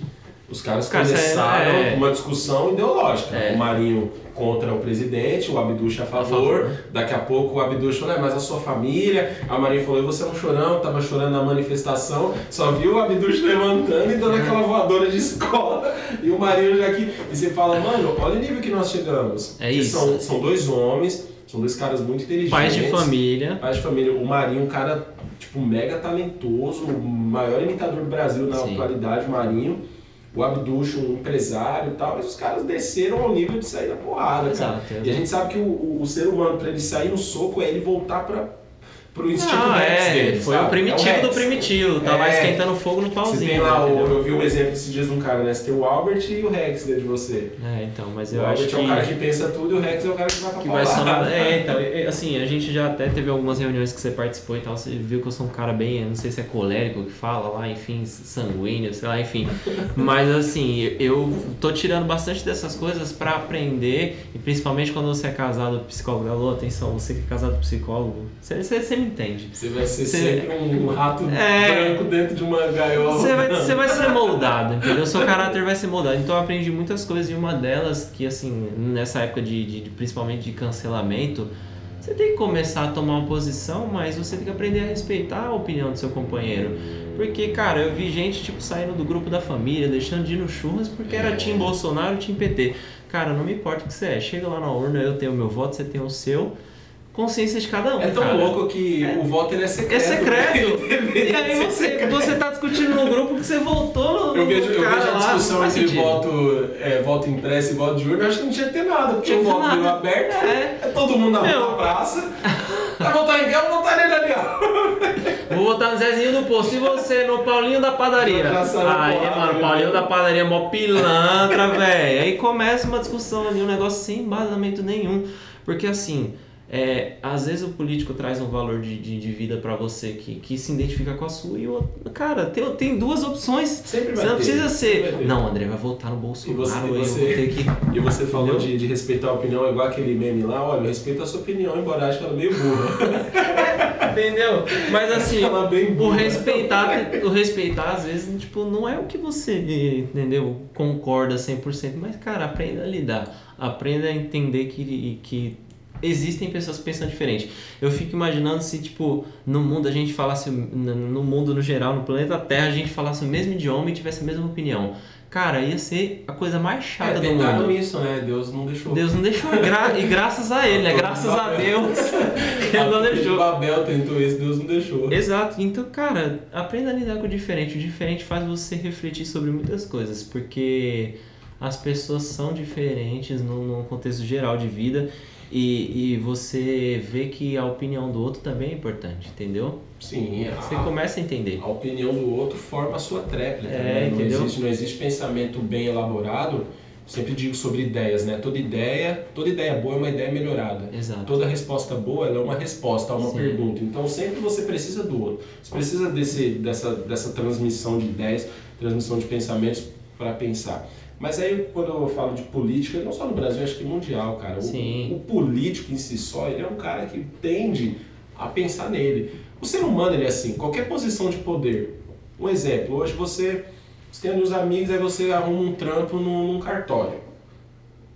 os caras Os caras começaram é. uma discussão ideológica. É. O Marinho contra o presidente, o Abduchi a favor. favor. Daqui a pouco o Abduchi falou, "É, mas a sua família. A Marinho falou, e você é um chorão, tava chorando na manifestação. Só viu o Abduchi levantando e dando aquela voadora de escola. E o Marinho já aqui. E você fala, mano, olha o nível que nós chegamos. É Que isso. São, são dois homens, são dois caras muito inteligentes. Pais de família. Pais de família. O Marinho, um cara, tipo, mega talentoso, o maior imitador do Brasil na Sim. atualidade, o Marinho. O Abducho, um empresário e tal, mas os caras desceram ao nível de sair da porrada, cara. Exato, E a gente sabe que o, o, o ser humano, pra ele sair no soco, é ele voltar pra, pro instinto Não, Rex é, dele, foi sabe? o primitivo É o do primitivo. Tava É. esquentando fogo no Você pauzinho. tem lá, o, eu vi um exemplo esses dias de um cara, né? Você tem o Albert e o Rex dentro de você. É, então, mas o eu Albert acho é o cara que, que pensa tudo e o Rex é o cara que vai pra que vai somar. É, então, é, assim, a gente já até teve algumas reuniões que você participou e tal, você viu que eu sou um cara bem, eu não sei se é colérico que fala lá, enfim, sanguíneo, sei lá, enfim. Mas assim, eu tô tirando bastante dessas coisas pra aprender, e principalmente quando você é casado psicólogo, alô, atenção, você que é casado psicólogo, você, você, você me entende. Você vai ser Você- sempre um rato É. branco dentro de uma gaiola. Você vai, você vai ser moldado, entendeu? Seu caráter vai ser moldado. Então eu aprendi muitas coisas e uma delas que, assim, nessa época de, de- de- principalmente de cancelamento, Você tem que começar a tomar uma posição, mas você tem que aprender a respeitar a opinião do seu companheiro. Porque, cara, eu vi gente, tipo, saindo do grupo da família, deixando de ir no churras porque era Tim Bolsonaro, Tim PT. Cara, não me importa o que você é. Chega lá na urna, eu tenho o meu voto, você tem o seu. Consciência de cada um. É tão cara. louco que É. o voto ele é secreto. É secreto. Deveria E aí você, secreto. você tá discutindo no grupo que você votou no, Eu vejo, no eu vejo a lá, discussão faz entre voto, é, voto impresso e voto de urna, eu acho que não tinha que ter nada, porque o voto nada. virou aberto, É. é todo mundo na, Meu. na praça. Vai votar em quem? Eu vou votar nele ali, ó. Vou votar no Zezinho do Posto. E você, no Paulinho da Padaria? Aí, porrada, mano? Paulinho da Padaria é mó pilantra, velho. Aí começa uma discussão ali, um negócio sem embasamento nenhum. Porque assim, é, às vezes o político traz um valor de, de, de vida pra você que, que se identifica com a sua e o outro. Cara, tem, tem duas opções. Sempre vai Você não ter, precisa ser. Não, André, vai votar no E Bolsonaro. você, aí eu você- vou ter que. e você falou de, de respeitar a opinião, igual aquele meme lá, olha, eu respeito a sua opinião, embora eu ache ela meio burra. Entendeu? Mas assim, ela bem O burra. respeitar, o respeitar, às vezes, tipo, não é o que você, entendeu? Concorda 100%, mas, cara, aprenda a lidar. Aprenda a entender que, que existem pessoas que pensam diferente. Eu fico imaginando se, tipo, no mundo a gente falasse, no mundo no geral, no planeta Terra, a gente falasse o mesmo idioma e tivesse a mesma opinião. Cara, ia ser a coisa mais chata É, do mundo. isso, né? Deus não deixou. Deus não deixou, e, gra- e graças a ele, né? Graças a Deus, ele não deixou. Babel tentou isso, Deus não deixou. Exato, então, cara, aprenda a lidar com o diferente. O diferente faz você refletir sobre muitas coisas, porque as pessoas são diferentes num contexto geral de vida e, e você vê que a opinião do outro também é importante, entendeu? Sim, Você a, começa a entender. a opinião do outro forma a sua tréplica. É, né? não, entendeu? existe, não existe pensamento bem elaborado. Sempre digo sobre ideias, né? Toda ideia, toda ideia boa é uma ideia melhorada. Exato. Toda resposta boa é uma resposta a uma Sim. pergunta. Então sempre você precisa do outro. Você precisa desse, dessa, dessa transmissão de ideias, transmissão de pensamentos para pensar. Mas aí quando eu falo de política, não só no Brasil, acho que mundial, cara. O, o político em si só, ele é um cara que tende a pensar nele. O ser humano ele é assim, qualquer posição de poder. Um exemplo, hoje você, você tem ali os amigos, aí você arruma um trampo num, num cartório.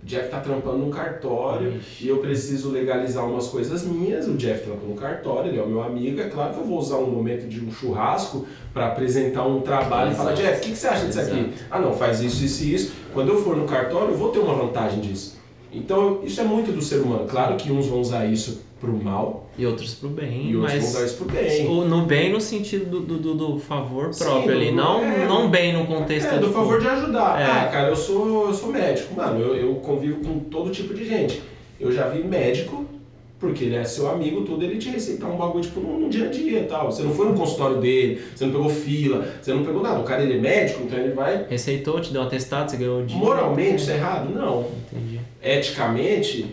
O Jeff tá trampando num cartório Ixi. e eu preciso legalizar umas coisas minhas. O Jeff trampa no cartório, ele é o meu amigo. É claro que eu vou usar um momento de um churrasco para apresentar um trabalho e falar: Exato. Jeff, o que, que você acha disso aqui? Exato. Ah, não, faz isso, isso e isso. Quando eu for no cartório, eu vou ter uma vantagem disso. Então, isso é muito do ser humano. Claro que uns vão usar isso pro mal E outros pro bem, e mas isso pro bem. o- no bem no sentido do, do, do- favor Sim, próprio do- ali, não, é. não bem no contexto É, do favor de ajudar. É. Ah, cara, eu sou, eu sou médico. Mano, eu, eu convivo com todo tipo de gente. Eu já vi médico, porque ele é seu amigo, tudo, ele te receitar um bagulho, tipo, no, dia a dia e tal. Você não foi no consultório dele, você não pegou fila, você não pegou nada. O cara, ele é médico, então ele vai... Receitou, te deu um atestado, você ganhou o dia. Moralmente, isso é errado? Não. Entendi. Eticamente,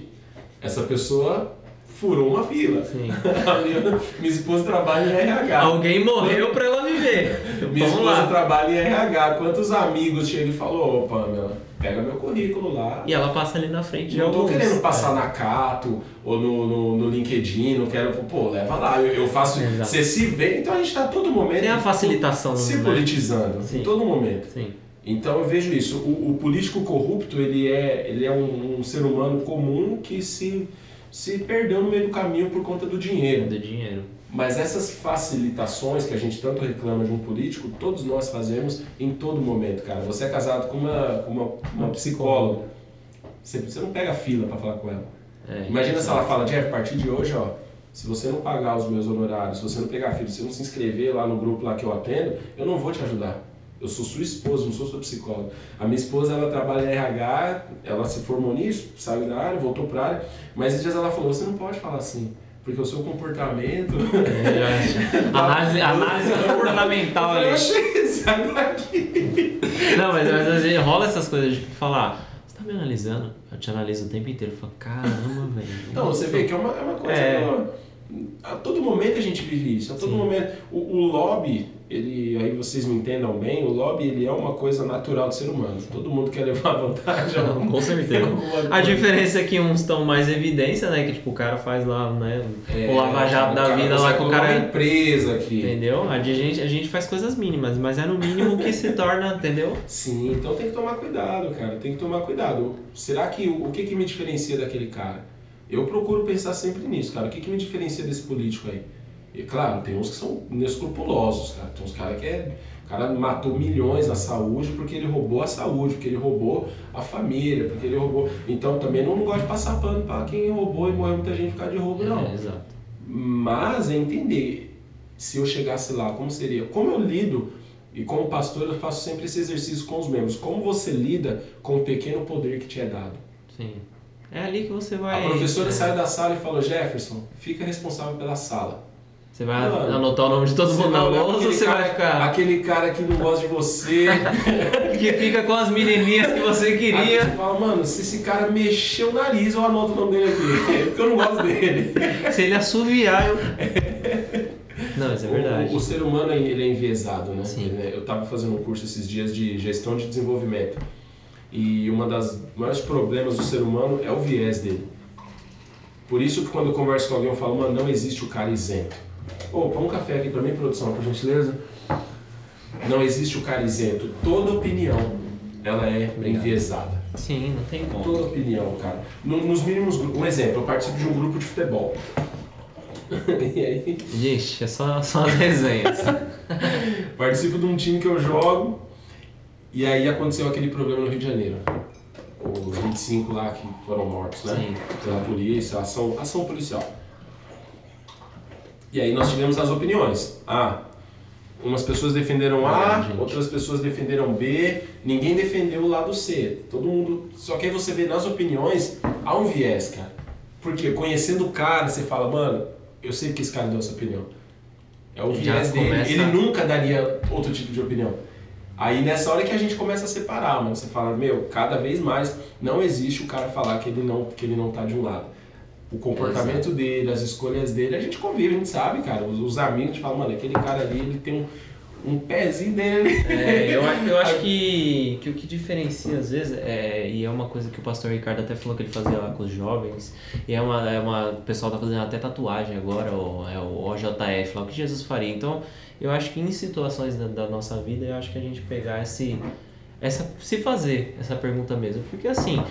essa pessoa furou uma fila. Minha, minha esposa trabalha em RH. Alguém morreu pra ela viver. Minha Vamos esposa lá. trabalha em RH. Quantos amigos chegam e falam, ô Pamela, pega meu currículo lá. E ela passa ali na frente Não tô querendo passar É. na Cato ou no, no, no LinkedIn, não quero, pô, leva lá, eu, eu faço. Exato. Você se vê, então a gente tá a todo momento. Tem a facilitação Se né? politizando, Sim. em todo momento. Sim. Então eu vejo isso. O, o político corrupto, ele é, ele é um, um ser humano comum que se, se perdeu no meio do caminho por conta do dinheiro. Do dinheiro. Mas essas facilitações que a gente tanto reclama de um político, todos nós fazemos em todo momento, cara. Você é casado com uma, com uma, uma psicóloga. Você, você não pega fila para falar com ela. É, Imagina se exato. ela fala, Jeff, a partir de hoje, ó, se você não pagar os meus honorários, se você não pegar filho, se você não se inscrever lá no grupo lá que eu atendo, eu não vou te ajudar. Eu sou sua esposa, não sou sua psicóloga. A minha esposa, ela trabalha em RH, ela se formou nisso, saiu da área, voltou pra área, mas esses dias ela falou, você não pode falar assim, porque o seu comportamento... É, eu. Análise, análise comportamental eu ali. achei, sai daqui. Não, mas, mas às vezes rola essas coisas de falar, você tá me analisando? Eu te analiso o tempo inteiro. Eu falo, caramba, velho. Então, você vê que é uma, é uma coisa. É. que, A todo momento a gente vive isso. A todo Sim. momento. O, o lobby, ele, aí vocês me entendam bem, o lobby ele é uma coisa natural do ser humano. Todo mundo quer levar vantagem. alguma- Com certeza. A diferença é que uns estão mais evidência, né? Que tipo, o cara faz lá, né? É, o Lava Jato da vida lá que o cara. uma empresa aqui. Entendeu? A gente, a gente faz coisas mínimas, mas é no mínimo que se torna, entendeu? Sim, então tem que tomar cuidado, cara. Tem que tomar cuidado. Será que o, o que, que me diferencia daquele cara? Eu procuro pensar sempre nisso, cara. O que, que me diferencia desse político aí? E claro, tem uns que são inescrupulosos, cara. Tem uns caras que é. O cara matou milhões na saúde porque ele roubou a saúde, porque ele roubou a família, porque ele roubou. Então também não, gosto de passar pano para quem roubou e morreu muita gente por causa de roubo, não. É, exato. Mas é entender se eu chegasse lá, como seria? Como eu lido, e como pastor eu faço sempre esse exercício com os membros. Como você lida com o pequeno poder que te é dado? Sim. É ali que você vai. A professora é. sai da sala e fala: Jefferson, fica responsável pela sala. Você vai Mano, anotar o nome de todo mundo na lousa ou você cara- vai ficar. Aquele cara que não gosta de você. Que fica com as menininhas que você Aí queria. você fala, mano, se esse cara mexer o nariz, eu anoto o nome dele aqui. Porque eu não gosto dele. Se ele assoviar, eu. Não, isso é verdade. O, o ser humano ele é enviesado, né? Sim. É- Eu estava fazendo um curso esses dias de gestão de desenvolvimento. E uma das maiores problemas do ser humano é o viés dele. Por isso que quando eu converso com alguém eu falo, mano, não existe o cara isento. Ô, põe um café aqui pra mim, produção, por gentileza. Não existe o cara isento. Toda opinião, ela é Obrigado. enviesada. Sim, não tem como. Toda opinião, cara. No- nos mínimos grupos. Um exemplo, eu participo de um grupo de futebol. e aí, Ixi, é só, só as resenhas. participo de um time que eu jogo. E aí aconteceu aquele problema no Rio de Janeiro. Os 25 lá que foram mortos, né? Sim. Pela polícia, ação, ação policial. E aí nós tivemos as opiniões. Ah, umas pessoas defenderam A, outras pessoas defenderam B, ninguém defendeu o lado C. Todo mundo. Só que aí você vê nas opiniões, há um viés, cara. Porque conhecendo o cara, você fala, mano, eu sei que esse cara deu essa opinião. É o viés dele. começa- Ele nunca daria outro tipo de opinião. Aí nessa hora que a gente começa a separar, mano. Você fala, meu, cada vez mais não existe o cara falar que ele não, que ele não tá de um lado. O comportamento dele, as escolhas dele, a gente convive, a gente sabe, cara. Os, os amigos, a gente fala, mano, aquele cara ali, ele tem um, um pezinho dele. É, eu, eu acho que, que o que diferencia às vezes, é, e é uma coisa que o pastor Ricardo até falou que ele fazia lá com os jovens, e é uma, é uma o pessoal tá fazendo até tatuagem agora, o, é o OJF, lá, o que Jesus faria. Então, eu acho que em situações da, da nossa vida, eu acho que a gente pegar esse, essa, se fazer essa pergunta mesmo, porque assim,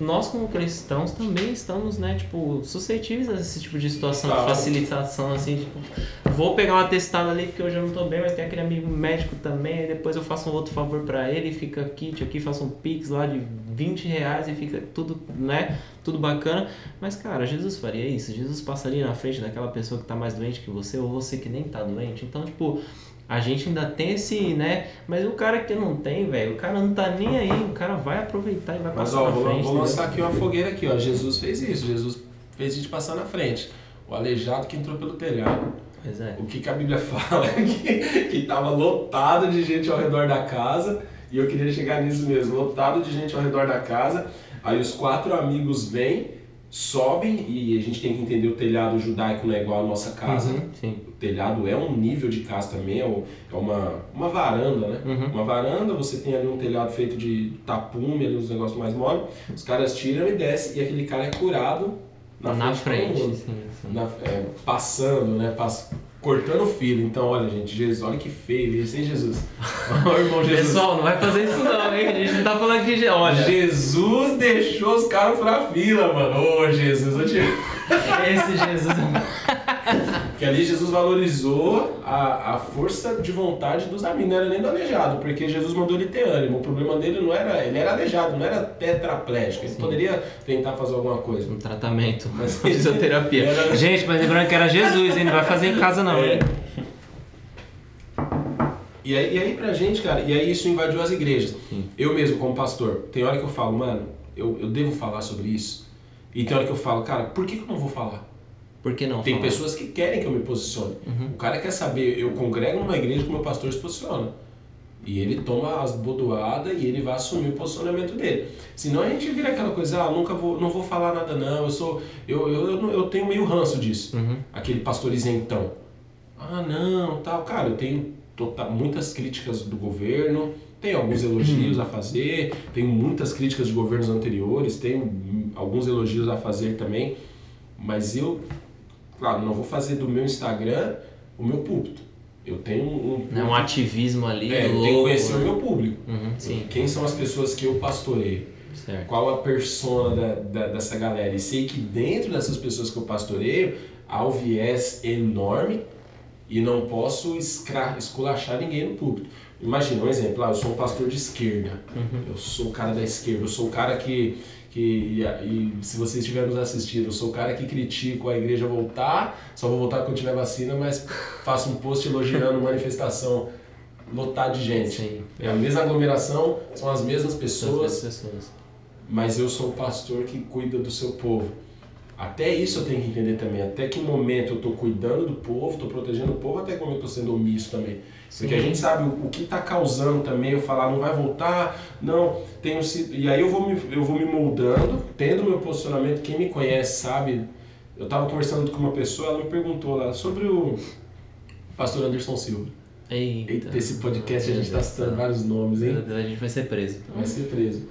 nós como cristãos também estamos, né, tipo, suscetíveis a esse tipo de situação, de Claro. facilitação, assim, tipo, vou pegar uma testada ali porque hoje eu não tô bem, mas tem aquele amigo médico também, aí depois eu faço um outro favor pra ele, fica kit aqui, faço um pix lá de 20 reais e fica tudo, né, tudo bacana. Mas, cara, Jesus faria isso, Jesus passaria na frente daquela pessoa que tá mais doente que você, ou você que nem tá doente, então, tipo... A gente ainda tem esse, né? Mas o cara que não tem, velho, o cara não tá nem aí, o cara vai aproveitar e vai Mas passar ó, na vou, frente. vou lançar aqui uma fogueira aqui, ó. Jesus fez isso, Jesus fez a gente passar na frente. O aleijado que entrou pelo telhado. Pois é. O que, que a Bíblia fala é que, que tava lotado de gente ao redor da casa, e eu queria chegar nisso mesmo, lotado de gente ao redor da casa. Aí os quatro amigos vêm, sobem, e a gente tem que entender o telhado judaico não é igual à nossa casa. Uhum. O telhado é um nível de casa também, é é uma, uma varanda, né? Uhum. Uma varanda, você tem ali um telhado feito de tapume, ali uns negócios mais mole. Os caras tiram e descem, e aquele cara é curado na, Na frente. frente, sim, sim. Na- é, passando, né? Pass- cortando o fio. Então, olha, gente, Jesus, olha que feio isso, hein, Jesus? Ó, irmão Jesus. Pessoal, não vai fazer isso não, hein? A gente não tá falando que... Olha, Jesus deixou os caras pra fila, mano. Ô, Jesus, eu te... esse Jesus... Porque ali Jesus valorizou a, a força de vontade dos amigos, não era nem do aleijado, porque Jesus mandou ele ter ânimo. O problema dele não era. Ele era aleijado, não era tetraplégico. Ele Sim. poderia tentar fazer alguma coisa. Um tratamento, Mas- fisioterapia. Era- Gente, mas lembrando que era Jesus, hein? Não vai fazer em casa não, É. hein? E aí, e aí pra gente, cara, e aí isso invadiu as igrejas. Sim. Eu mesmo, como pastor, tem hora que eu falo, mano, eu, eu devo falar sobre isso. E tem hora que eu falo, cara, por que, que eu não vou falar? Por que não Tem falar? pessoas que querem que eu me posicione. Uhum. O cara quer saber, eu congrego numa igreja que o meu pastor se posiciona. E ele toma as bodoadas e ele vai assumir o posicionamento dele. Senão a gente vira aquela coisa, ah, nunca vou, não vou falar nada não, eu sou, eu, eu, eu, eu tenho meio ranço disso. Uhum. Aquele pastor isentão. Ah, não, tal. Cara, eu tenho tota- muitas críticas do governo, tenho alguns elogios a fazer, tenho muitas críticas de governos anteriores, tenho alguns elogios a fazer também, mas eu, claro, não vou fazer do meu Instagram o meu púlpito. Eu tenho um, É um ativismo ali, é, eu tenho que conhecer o meu público. Uhum, sim. Quem são as pessoas que eu pastoreio? Certo. Qual a persona da, da- dessa galera? E sei que dentro dessas pessoas que eu pastoreio, há um viés enorme e não posso esculachar ninguém no púlpito. Imagina um exemplo, ah, eu sou um pastor de esquerda, eu sou o cara da esquerda, eu sou o cara que, que e, e se vocês estiverem nos assistindo, eu sou o cara que critico a igreja voltar, só vou voltar quando tiver vacina, mas faço um post elogiando manifestação lotada de gente. Sim. É a mesma aglomeração, são as mesmas pessoas, Pessoas. pessoas. mas eu sou o pastor que cuida do seu povo. Até isso eu tenho que entender também. Até que momento eu estou cuidando do povo, estou protegendo o povo, até que momento eu estou sendo omisso também. Porque a Sim. gente sabe o, o que está causando também eu falar, não vai voltar, não, tenho sido. E aí eu vou, me, eu vou me moldando, tendo meu posicionamento. Quem me conhece sabe. Eu estava conversando com uma pessoa, ela me perguntou lá sobre o pastor Anderson Silva. Eita. Esse podcast a gente está citando vários nomes, hein? A gente vai ser preso. vai ser preso.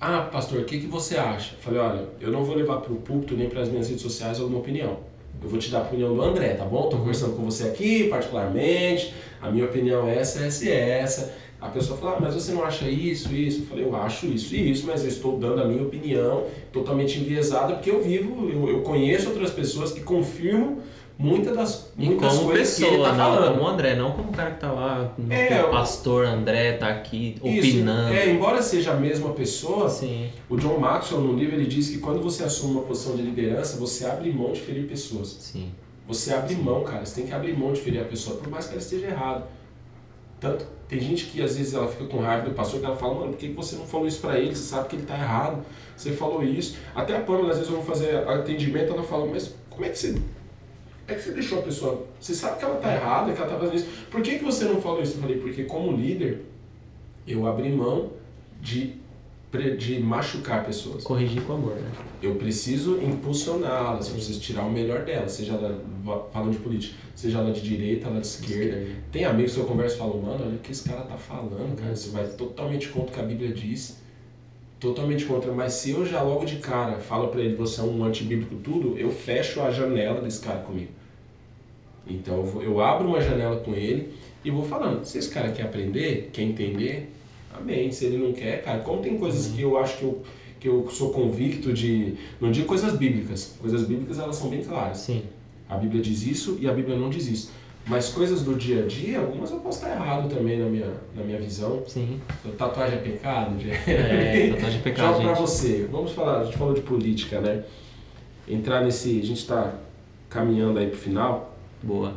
Ah, pastor, o que, que você acha? Eu falei, olha, eu não vou levar para o púlpito nem para as minhas redes sociais alguma opinião. Eu vou te dar a opinião do André, tá bom? Tô conversando com você aqui, particularmente. A minha opinião é essa, essa e essa. A pessoa fala, ah, mas você não acha isso, isso? Eu falei, eu acho isso e isso, mas eu estou dando a minha opinião totalmente enviesada, porque eu vivo, eu, eu conheço outras pessoas que confirmam muitas das muitas como coisas pessoa, que ele tá não falando. como o André, não como o cara que tá lá, É, o pastor André tá aqui Isso, opinando. é, embora seja a mesma pessoa, Sim, O John Maxwell, no livro, ele diz que quando você assume uma posição de liderança, você abre mão de ferir pessoas. sim. Você abre mão, cara. Você tem que abrir mão de ferir a pessoa, por mais que ela esteja errada. Tanto, tem gente que às vezes ela fica com raiva do pastor, que ela fala, mano, por que você não falou isso pra ele? Você sabe que ele tá errado. Você falou isso. Até a Pamela, às vezes eu vou fazer atendimento, ela fala, mas como é que você... É que você deixou a pessoa... Você sabe que ela tá errada, que ela tá fazendo isso. Por que, que você não falou isso? Eu falei, porque como líder, eu abri mão de, de machucar pessoas. Corrigir com amor, né? Eu preciso impulsioná-las, eu preciso tirar o melhor delas, seja ela, falando de política, seja ela de direita, ela de esquerda. Tem amigos que eu converso e falo, mano, olha o que esse cara tá falando, cara, você vai totalmente contra o que a Bíblia diz, totalmente contra, mas se eu já logo de cara falo pra ele, você é um antibíblico tudo, eu fecho a janela desse cara comigo. Então eu, vou- eu abro uma janela com ele e vou falando, se esse cara quer aprender, quer entender, amém, se ele não quer, cara, como tem coisas que eu acho que eu, que eu sou convicto de, não digo coisas bíblicas, coisas bíblicas elas são bem claras, Sim. a Bíblia diz isso e a Bíblia não diz isso. Mas coisas do dia a dia, algumas eu posso estar errado também na minha, na minha visão. Sim. Tatuagem é pecado? É, tatuagem é pecado, Jogo pra você. Vamos falar, a gente falou de política, né? Entrar nesse. A gente está caminhando aí pro final. Boa.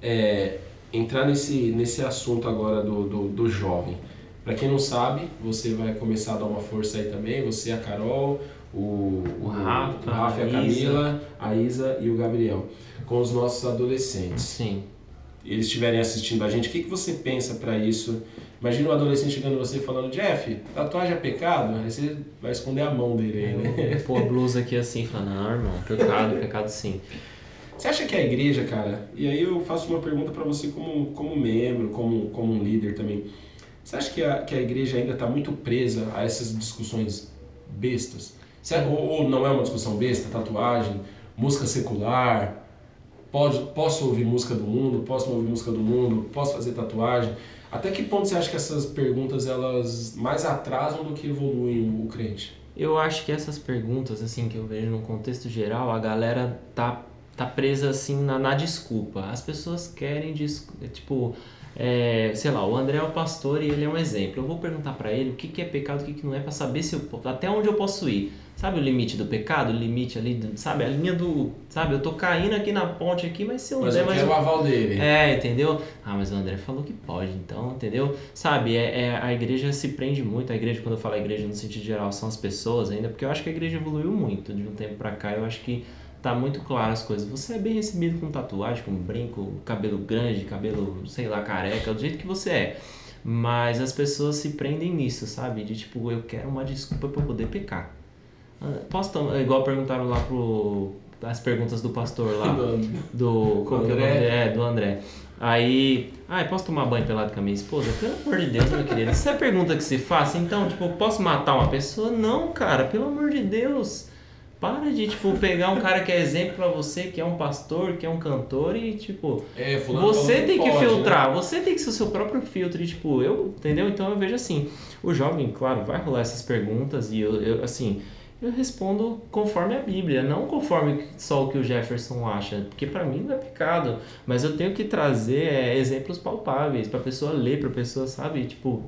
É, entrar nesse, nesse assunto agora do, do, do jovem. Para quem não sabe, você vai começar a dar uma força aí também. Você, a Carol, o, O Rafa, o Rafa a a Camila, a Isa e o Gabriel. Com os nossos adolescentes. Sim. eles estiverem assistindo a gente, o que, que você pensa pra isso? Imagina um adolescente chegando você falando, Jeff, tatuagem é pecado? Aí você vai esconder a mão dele aí, né? Pôr a blusa aqui assim, falar, não, irmão, pecado, pecado sim. Você acha que a igreja, cara, e aí eu faço uma pergunta pra você como, como membro, como, como um líder também. Você acha que a, que a igreja ainda está muito presa a essas discussões bestas? Você- ou, ou não é uma discussão besta, tatuagem, música secular, pode, posso ouvir música do mundo, posso não ouvir música do mundo, posso fazer tatuagem? Até que ponto você acha que essas perguntas elas mais atrasam do que evoluem o crente? Eu acho que essas perguntas, assim, que eu vejo no contexto geral, a galera tá, tá presa, assim, na, na desculpa. As pessoas querem, tipo, é, sei lá, o André é o pastor e ele é um exemplo. Eu vou perguntar pra ele o que, que é pecado, o que, que não é, pra saber se eu, até onde eu posso ir. Sabe o limite do pecado? O limite ali, do- sabe? A linha do. Sabe, eu tô caindo aqui na ponte aqui, mas se eu Mas der eu quero o aval dele. é, entendeu? Ah, mas o André falou que pode, então, entendeu? Sabe, é, é- a igreja se prende muito. A igreja, quando eu falo igreja no sentido geral, são as pessoas ainda, porque eu acho que a igreja evoluiu muito de um tempo pra cá. Eu acho que tá muito claro as coisas. Você é bem recebido com tatuagem, com brinco, cabelo grande, cabelo, sei lá, careca, do jeito que você é. Mas as pessoas se prendem nisso, sabe? De tipo, eu quero uma desculpa pra eu poder pecar. Ah, Posso tomar, igual perguntaram lá pro. As perguntas do pastor lá do. Como que é o nome André. dele? É, do André. Aí. Ai, posso tomar banho pelado com a minha esposa? Pelo amor de Deus, meu querido. Isso é a pergunta que se faz. Então, tipo, posso matar uma pessoa? Não, cara, pelo amor de Deus. Para de, tipo, pegar um cara que é exemplo pra você, que é um pastor, que é um cantor e, tipo, É, você tem que pode, filtrar, né? você tem que ser o seu próprio filtro, e, tipo, eu, entendeu? Então eu vejo assim, o jovem, claro, vai rolar essas perguntas e eu, eu, assim, eu respondo conforme a Bíblia, não conforme só o que o Jefferson acha, porque pra mim não é pecado, mas eu tenho que trazer é, exemplos palpáveis pra pessoa ler, pra pessoa, sabe, tipo...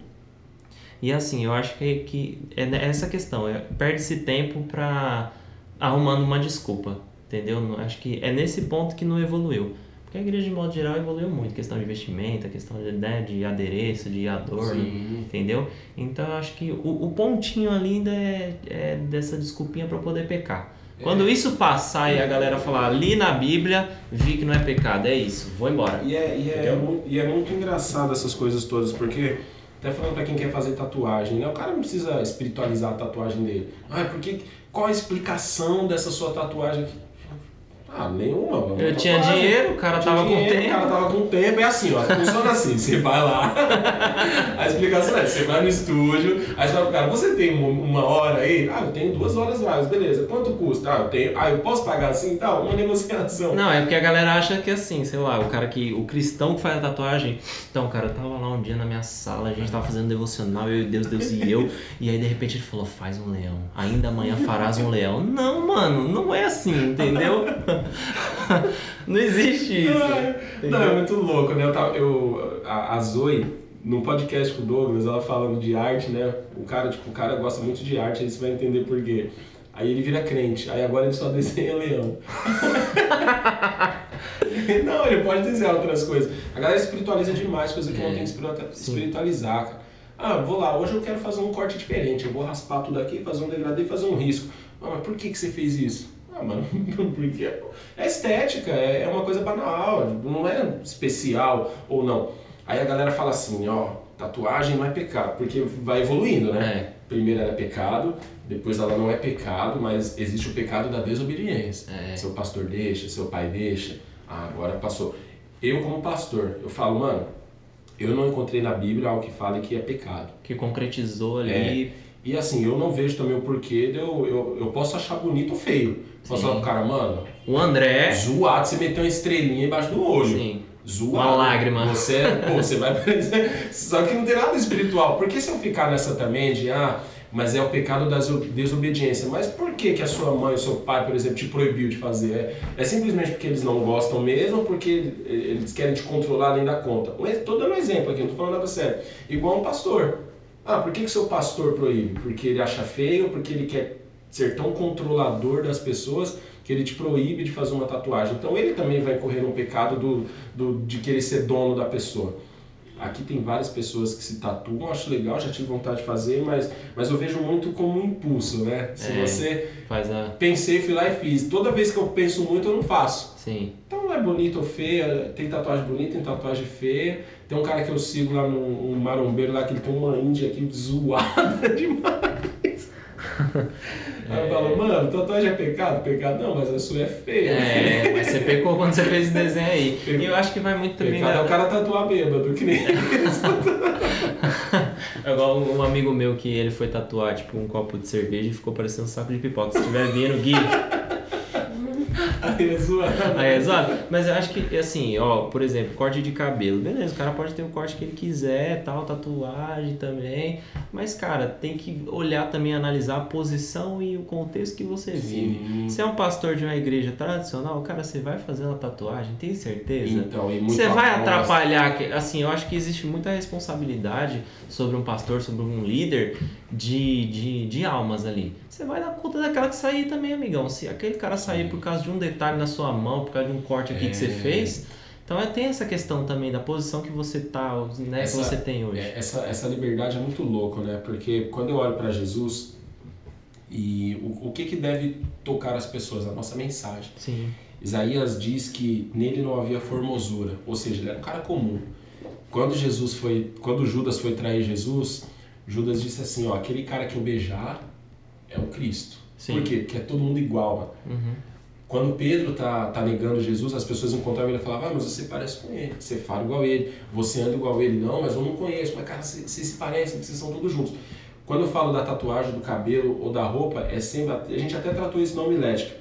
E assim, eu acho que, que é essa questão, é, perde-se tempo pra arrumando uma desculpa, entendeu? Não- Acho que é nesse ponto que não evoluiu. Porque a igreja, de modo geral, evoluiu muito. Questão de vestimenta, questão de, né, de adereço, de adorno, Sim. entendeu? Então, eu acho que o, o pontinho ali ainda é, é dessa desculpinha para poder pecar. Quando isso passar e a galera falar, li na Bíblia, vi que não é pecado, é isso, vou embora. E é, e, é, e é muito engraçado essas coisas todas, porque, até falando pra quem quer fazer tatuagem, né? O cara não precisa espiritualizar a tatuagem dele. Ah, porque, qual a explicação dessa sua tatuagem? Ah, nenhuma. é uma Eu tinha tatuagem. dinheiro, o cara Tinha tava com dinheiro, tempo. O cara tava com tempo, é assim, ó. Funciona assim, você vai lá. A explicação é, você vai no estúdio, aí você fala pro cara, você tem uma, hora aí? Ah, eu tenho duas horas vagas, beleza. Quanto custa? Ah, eu tenho. Ah, eu posso pagar assim e tal? Uma negociação. Não, é porque a galera acha que assim, sei lá, o cara que. O cristão que faz a tatuagem. Então, cara, eu tava lá um dia na minha sala, a gente tava fazendo devocional, eu e Deus, Deus e eu. E aí de repente ele falou, faz um leão. Ainda amanhã farás um leão. Não, mano, não é assim, entendeu? não existe isso. Não, é muito louco, né? Eu tava, eu, a, a Zoe, num podcast com o Douglas, ela falando de arte, né? O cara, tipo, o cara gosta muito de arte, aí você vai entender por quê. Aí ele vira crente, aí agora ele só desenha leão. não, ele pode desenhar outras coisas. A galera espiritualiza demais, coisa que não É, tem que espiritualizar, cara. Ah, vou lá, hoje eu quero fazer um corte diferente, eu vou raspar tudo aqui, fazer um degradê e fazer um risco. Ah, mas por que, que você fez isso? Ah, mano, porque é estética, é é uma coisa banal, não é especial ou não. Aí a galera fala assim, ó, tatuagem não é pecado, porque vai evoluindo, né? É. Primeiro era pecado, depois ela não é pecado, mas existe o pecado da desobediência. É. Seu pastor deixa, seu pai deixa, ah, agora passou. Eu como pastor, eu falo, mano, eu não encontrei na Bíblia algo que fale que é pecado. Que concretizou ali. E assim, eu não vejo também o porquê de eu, eu, eu posso achar bonito ou feio. Posso Sim. falar pro cara, mano, O André. zoado, você meteu uma estrelinha embaixo do olho. Sim. Zoado. Uma lágrima. Você, é- pô, você vai. Só que não tem nada espiritual. Por que se eu ficar nessa também de, ah, mas é o pecado da deso- desobediência? Mas por que, que a sua mãe, o seu pai, por exemplo, te proibiu de fazer? É, é simplesmente porque eles não gostam mesmo ou porque eles querem te controlar além da conta? Tô dando um exemplo aqui, não tô falando nada sério. Igual um pastor. Ah, por que, que seu pastor proíbe? Porque ele acha feio, porque ele quer ser tão controlador das pessoas que ele te proíbe de fazer uma tatuagem. Então ele também vai correr no pecado do, do, de querer ser dono da pessoa. Aqui tem várias pessoas que se tatuam, acho legal, já tive vontade de fazer, mas, mas eu vejo muito como um impulso, né? Se É. você Faz a. pensei, fui lá e fiz. Toda vez que eu penso muito, eu não faço. Sim. Então não é bonito ou feia, tem tatuagem bonita, tem tatuagem feia. Tem um cara que eu sigo lá no um marombeiro lá que ele tem uma índia aqui zoada demais. Aí eu falo, mano, tatuagem é pecado? Pecado não, mas a sua é feia. É, mas você pecou quando você fez esse desenho aí. E eu acho que vai muito também Pecado é o cara tatuar bêbado, que nem É igual um amigo meu que ele foi tatuar tipo um copo de cerveja e ficou parecendo um saco de pipoca. Se estiver vindo, Gui, Aí é zoado. aí é zoado. Mas eu acho que, assim, ó, por exemplo, corte de cabelo. Beleza, o cara pode ter o corte que ele quiser, tal, tatuagem também. Mas, cara, tem que olhar também, analisar a posição e o contexto que você vive. Sim. Se é um pastor de uma igreja tradicional, cara, você vai fazer uma tatuagem, tem certeza? Então, e Você vai aposta. atrapalhar, assim, eu acho que existe muita responsabilidade sobre um pastor, sobre um líder de, de, de almas ali. Você vai dar conta daquela que sair também, amigão. Se aquele cara sair por causa de um detalhe na sua mão, por causa de um corte aqui que você É. fez, então é, tem essa questão também da posição que você tá, né, Essa- que você tem hoje. É, Essa, essa liberdade é muito louco, né? Porque quando eu olho para Jesus e o, o que, que deve tocar as pessoas, a nossa mensagem. Sim, Isaías diz que nele não havia formosura, ou seja, ele era um cara comum. Quando Jesus foi, quando Judas foi trair Jesus, Judas disse assim, ó, aquele cara que eu beijar é o Cristo. Sim. Por quê? Porque é todo mundo igual, uhum. Quando Pedro tá, tá negando Jesus, as pessoas encontravam ele e falavam, ah, mas você parece com ele, você fala igual ele, você anda igual ele. Não, mas eu não conheço. Mas, cara, vocês se parecem, vocês são todos juntos. Quando eu falo da tatuagem, do cabelo ou da roupa, é sempre. A gente até tratou esse nome homilética.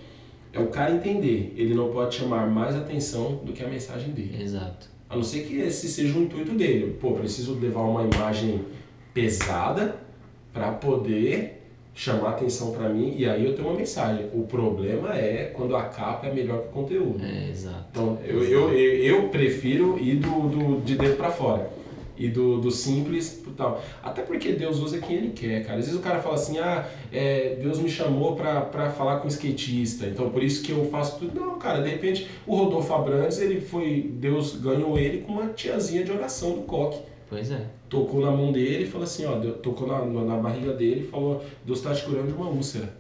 É o cara entender, ele não pode chamar mais atenção do que a mensagem dele. Exato. A não ser que esse seja o intuito dele. Pô, preciso levar uma imagem pesada para poder chamar atenção para mim e aí eu tenho uma mensagem. O problema é quando a capa é melhor que o conteúdo. É, exato. Então eu, eu, eu, eu prefiro ir do, do, de dentro para fora. E do, do simples pro tal. Até porque Deus usa quem Ele quer, cara. Às vezes o cara fala assim, ah, é, Deus me chamou pra, pra falar com um skatista, então por isso que eu faço tudo. Não, cara, de repente o Rodolfo Abrantes, ele foi, Deus ganhou ele com uma tiazinha de oração do coque. Pois é. Tocou na mão dele e falou assim, ó, tocou na, na barriga dele e falou, Deus tá te curando de uma úlcera.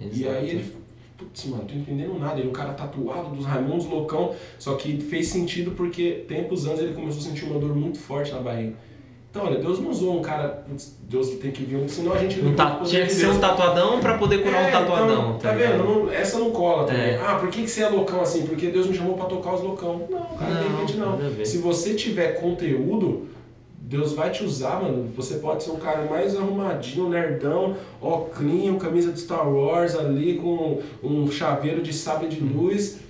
Exato. E aí ele, putz, mano, tô entendendo nada. Ele é um cara tatuado dos Raimundos, loucão. Só que fez sentido porque tempos antes ele começou a sentir uma dor muito forte na barriga. Então, olha, Deus não usou um cara, Deus tem que vir um, senão a gente Um ta- Tinha que de ser um tatuadão pra poder curar É, um tatuadão. então, tá ligado? vendo? Não- essa não cola também. É. Ah, por que, que você é loucão assim? Porque Deus me chamou pra tocar os loucão. Não, cara, de Não, repente não. Se você tiver conteúdo, Deus vai te usar, mano. Você pode ser o cara mais arrumadinho, nerdão, óculos, camisa de Star Wars ali com um chaveiro de sabre de luz.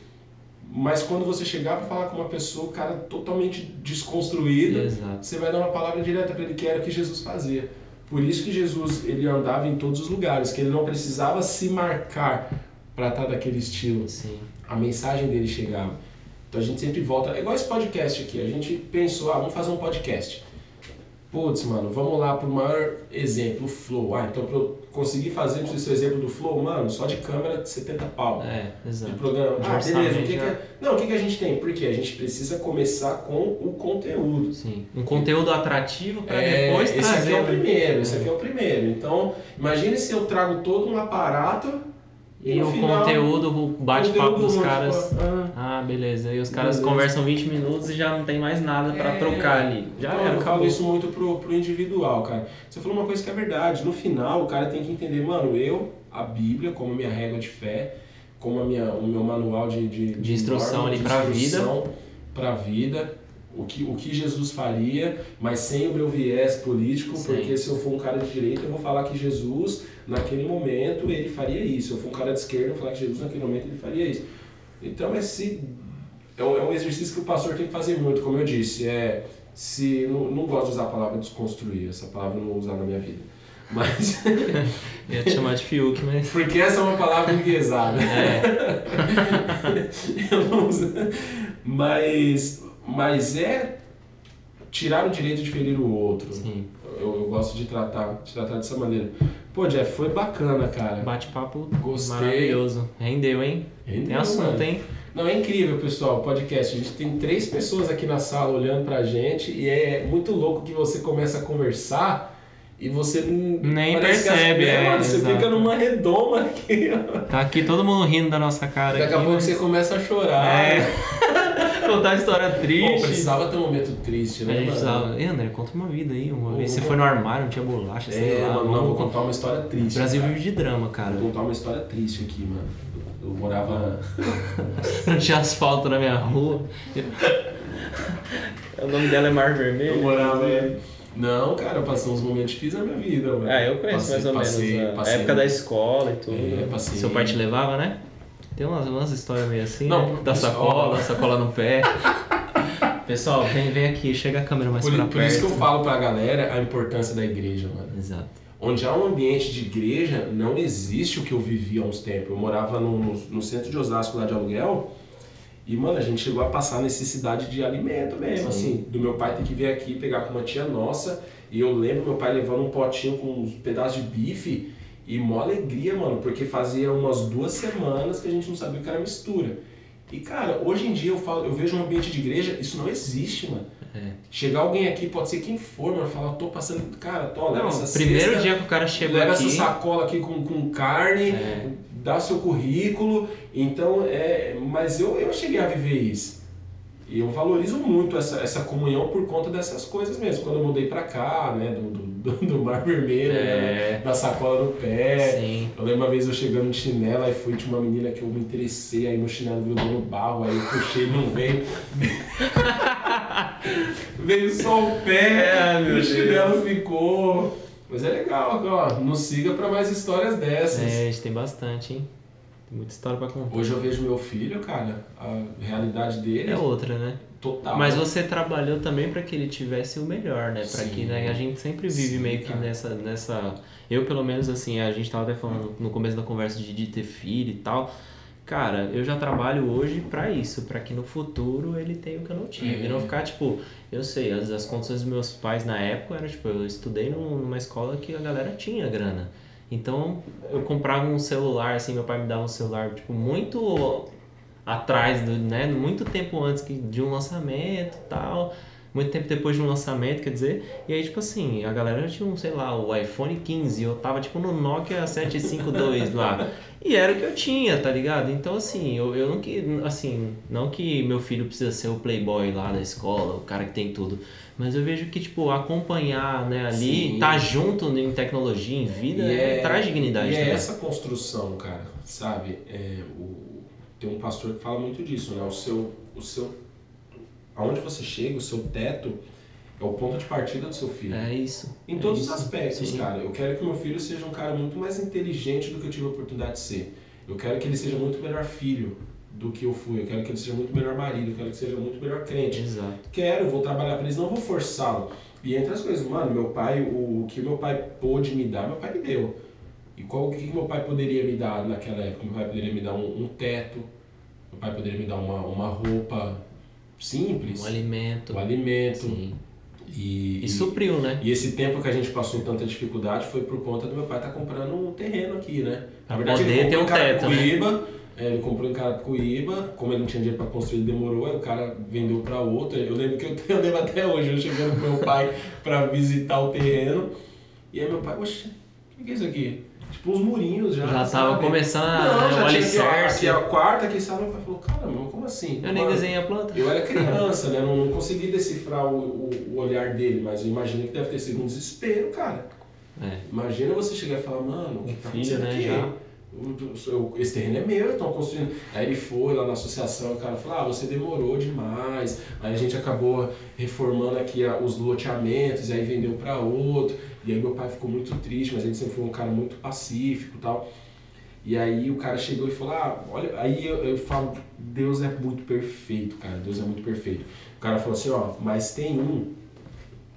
Mas quando você chegar pra falar com uma pessoa, o cara totalmente desconstruído, Exato. você vai dar uma palavra direta para ele que era o que Jesus fazia. Por isso que Jesus ele andava em todos os lugares, que ele não precisava se marcar para estar daquele estilo. Sim. A mensagem dele chegava. Então a gente sempre volta. É igual esse podcast aqui. A gente pensou, ah, vamos fazer um podcast. Putz, mano, vamos lá pro maior exemplo, o Flow. Ah, então pra eu conseguir fazer pra esse exemplo do Flow, mano, só de câmera de 70 pau. É, De exato. programa. De Ah, beleza. O que, que é... Não, o que, que a gente tem? Porque a gente precisa começar com o conteúdo. Sim. Um conteúdo atrativo pra É, depois esse trazer. aqui é o primeiro, esse aqui é o primeiro. Então, imagine se eu trago todo um aparato E no o final, conteúdo, o bate-papo dos caras. ah, Ah, beleza. E os caras Beleza. conversam 20 minutos e já não tem mais nada pra É. trocar ali. Já então, era, eu falo isso muito pro, pro individual, cara. Você falou uma coisa que é verdade. No final, o cara tem que entender, mano, eu, a Bíblia, como minha regra de fé, como a minha, o meu manual de, de, De instrução norma, ali pra vida. pra vida. O que, o que Jesus faria, mas sem o meu viés político, Sim. porque se eu for um cara de direita, eu vou falar que Jesus, naquele momento, ele faria isso. Se eu for um cara de esquerda, eu vou falar que Jesus, naquele momento, ele faria isso. Então, esse é um, é um exercício que o pastor tem que fazer muito, como eu disse. É, se não, não gosto de usar a palavra desconstruir, essa palavra eu não vou usar na minha vida. Mas, Ia te chamar de Fiuk, mas. porque essa é uma palavra enviesada. É, eu não uso. Mas, mas é tirar o direito de ferir o outro. sim. Eu, eu gosto de tratar, de tratar dessa maneira. Pô, Jeff, foi bacana, cara. Bate-papo Gostei. maravilhoso. Rendeu, hein? Rendeu, Tem assunto, mano. hein? Não, é incrível, pessoal, o podcast. A gente tem três pessoas aqui na sala olhando pra gente e é muito louco que você começa a conversar e você não- Nem parece que percebe, as- é, mano, você exato. fica numa redoma aqui. ó. Tá aqui todo mundo rindo da nossa cara. Daqui a aqui, pouco mas- você começa a chorar. É. Contar história Pô, triste. precisava ter um momento triste, A né? mano? precisava. Ei, André, conta uma vida aí. Uma vez você foi no armário, não tinha bolacha, sei É, lá. mano, não, vou con- contar uma história O triste. Brasil cara. vive de drama, cara. Vou contar uma história triste aqui, mano. Eu morava. Não tinha asfalto na minha rua. o nome dela é Mar Vermelho. Eu morava. Não, cara, eu passei uns momentos difíceis na minha vida, mano. Ah, eu conheço Passei- mais ou passei- menos. A passei- época da escola e tudo. É, passei- Seu pai te levava, né? Tem umas, umas histórias meio assim, Não, né? Da sacola, sacola no pé. Pessoal, vem, vem aqui, chega a câmera mais Por, pra por perto. isso que eu falo pra galera a importância da igreja, mano. Exato. Onde há um ambiente de igreja, não existe o que eu vivi há uns tempos. Eu morava no, no, no centro de Osasco, lá de aluguel, e, mano, a gente chegou a passar necessidade de alimento mesmo, Sim. assim. Do meu pai ter que vir aqui pegar com uma tia nossa, e eu lembro meu pai levando um potinho com uns pedaços de bife, e mó alegria, mano, porque fazia umas duas semanas que a gente não sabia o que era mistura. E, cara, hoje em dia eu falo, eu vejo um ambiente de igreja, isso não existe, mano. É. Chegar alguém aqui, pode ser quem for, mano, falar, tô passando, cara, tô, leva Não, essa primeiro cesta, dia que o cara chegou leva aqui. essa sacola aqui com, com carne, É. dá seu currículo. Então, é, mas eu, eu cheguei a viver isso. E eu valorizo muito essa, essa comunhão por conta dessas coisas mesmo. Quando eu mudei pra cá, né, do, do, do Mar Vermelho, né, É. da sacola no pé. Sim. Eu lembro uma vez eu chegando de chinelo, aí fui, tinha uma menina que eu me interessei, aí meu chinelo grudou no barro, aí eu puxei, ele não veio. veio só o pé, É, meu o Deus. chinelo ficou. Mas é legal, ó, nos siga pra mais histórias dessas. É, a gente tem bastante, hein? Tem muita história pra contar. Hoje eu vejo meu filho, cara, a realidade dele É outra, né? total. Mas você trabalhou também para que ele tivesse o melhor, né? Para Sim. que né, a gente sempre vive Sim, meio que cara. nessa, nessa. Eu, pelo menos, assim, a gente tava até falando no começo da conversa de, de ter filho e tal. Cara, eu já trabalho hoje para isso, para que no futuro ele tenha o que eu não tive. É. E não ficar, tipo, eu sei, as, as condições dos meus pais na época eram, tipo, eu estudei num- numa escola que a galera tinha grana. Então, eu comprava um celular, assim, meu pai me dava um celular, tipo, muito atrás, do, né? Muito tempo antes que, de um lançamento tal. Muito tempo depois de um lançamento, quer dizer. E aí, tipo assim, a galera já tinha, um, sei lá, o iPhone 15. Eu tava, tipo, no Nokia 752 lá. E era o que eu tinha, tá ligado? Então, assim, eu, eu não que... Assim, não que meu filho precisa ser o playboy lá da escola, o cara que tem tudo. Mas eu vejo que, tipo, acompanhar, né, ali, Sim. tá junto em tecnologia, em vida, E é, traz dignidade E é essa construção, cara, sabe? É, o, tem um pastor que fala muito disso, né? O seu, o seu, aonde você chega, o seu teto é o ponto de partida do seu filho. É isso. Em é todos isso. os aspectos, Sim. cara. Eu quero que meu filho seja um cara muito mais inteligente do que eu tive a oportunidade de ser. Eu quero que ele seja muito melhor filho do que eu fui. Eu quero que ele seja muito melhor marido. Eu quero que ele seja muito melhor crente. Exato. Quero, vou trabalhar para eles, não vou forçá-lo. E entre as coisas, mano, meu pai, o, o que meu pai pôde me dar, meu pai me deu. E qual o que meu pai poderia me dar naquela época? Meu pai poderia me dar um, um teto, meu pai poderia me dar uma, uma roupa simples, Um alimento. um alimento. Sim. E, E supriu, né? e esse tempo que a gente passou tanta dificuldade foi por conta do meu pai estar comprando um terreno aqui, né? Pra ele poder ter comprou um teto, né? É, ele comprou em Carapicuíba, como ele não tinha dinheiro para construir, ele demorou, aí o cara vendeu para outro. Eu lembro que eu, eu lembro até hoje, eu chegando com meu pai para visitar o terreno, e aí meu pai, oxe, o que é isso aqui? Tipo uns murinhos já. Já sabe? tava começando Não, a, já o alicerce. aqui a quarta, aqui sabe? Meu pai falou, caramba, como assim? Eu nem Mano, desenhei a planta. eu era criança, né? Não, não consegui decifrar o, o, o olhar dele, mas eu imagino que deve ter sido um desespero, cara. É. Imagina você chegar e falar, mano, o que tá acontecendo né, aqui? já. Esse terreno é meu, estão construindo. Aí ele foi lá na associação, o cara falou, ah, você demorou demais. Aí a gente acabou reformando aqui os loteamentos, aí vendeu para outro. E aí meu pai ficou muito triste, mas ele sempre foi um cara muito pacífico e tal. E aí o cara chegou e falou, ah, olha, aí eu, eu falo, Deus é muito perfeito, cara, Deus é muito perfeito. O cara falou assim, ó, mas tem um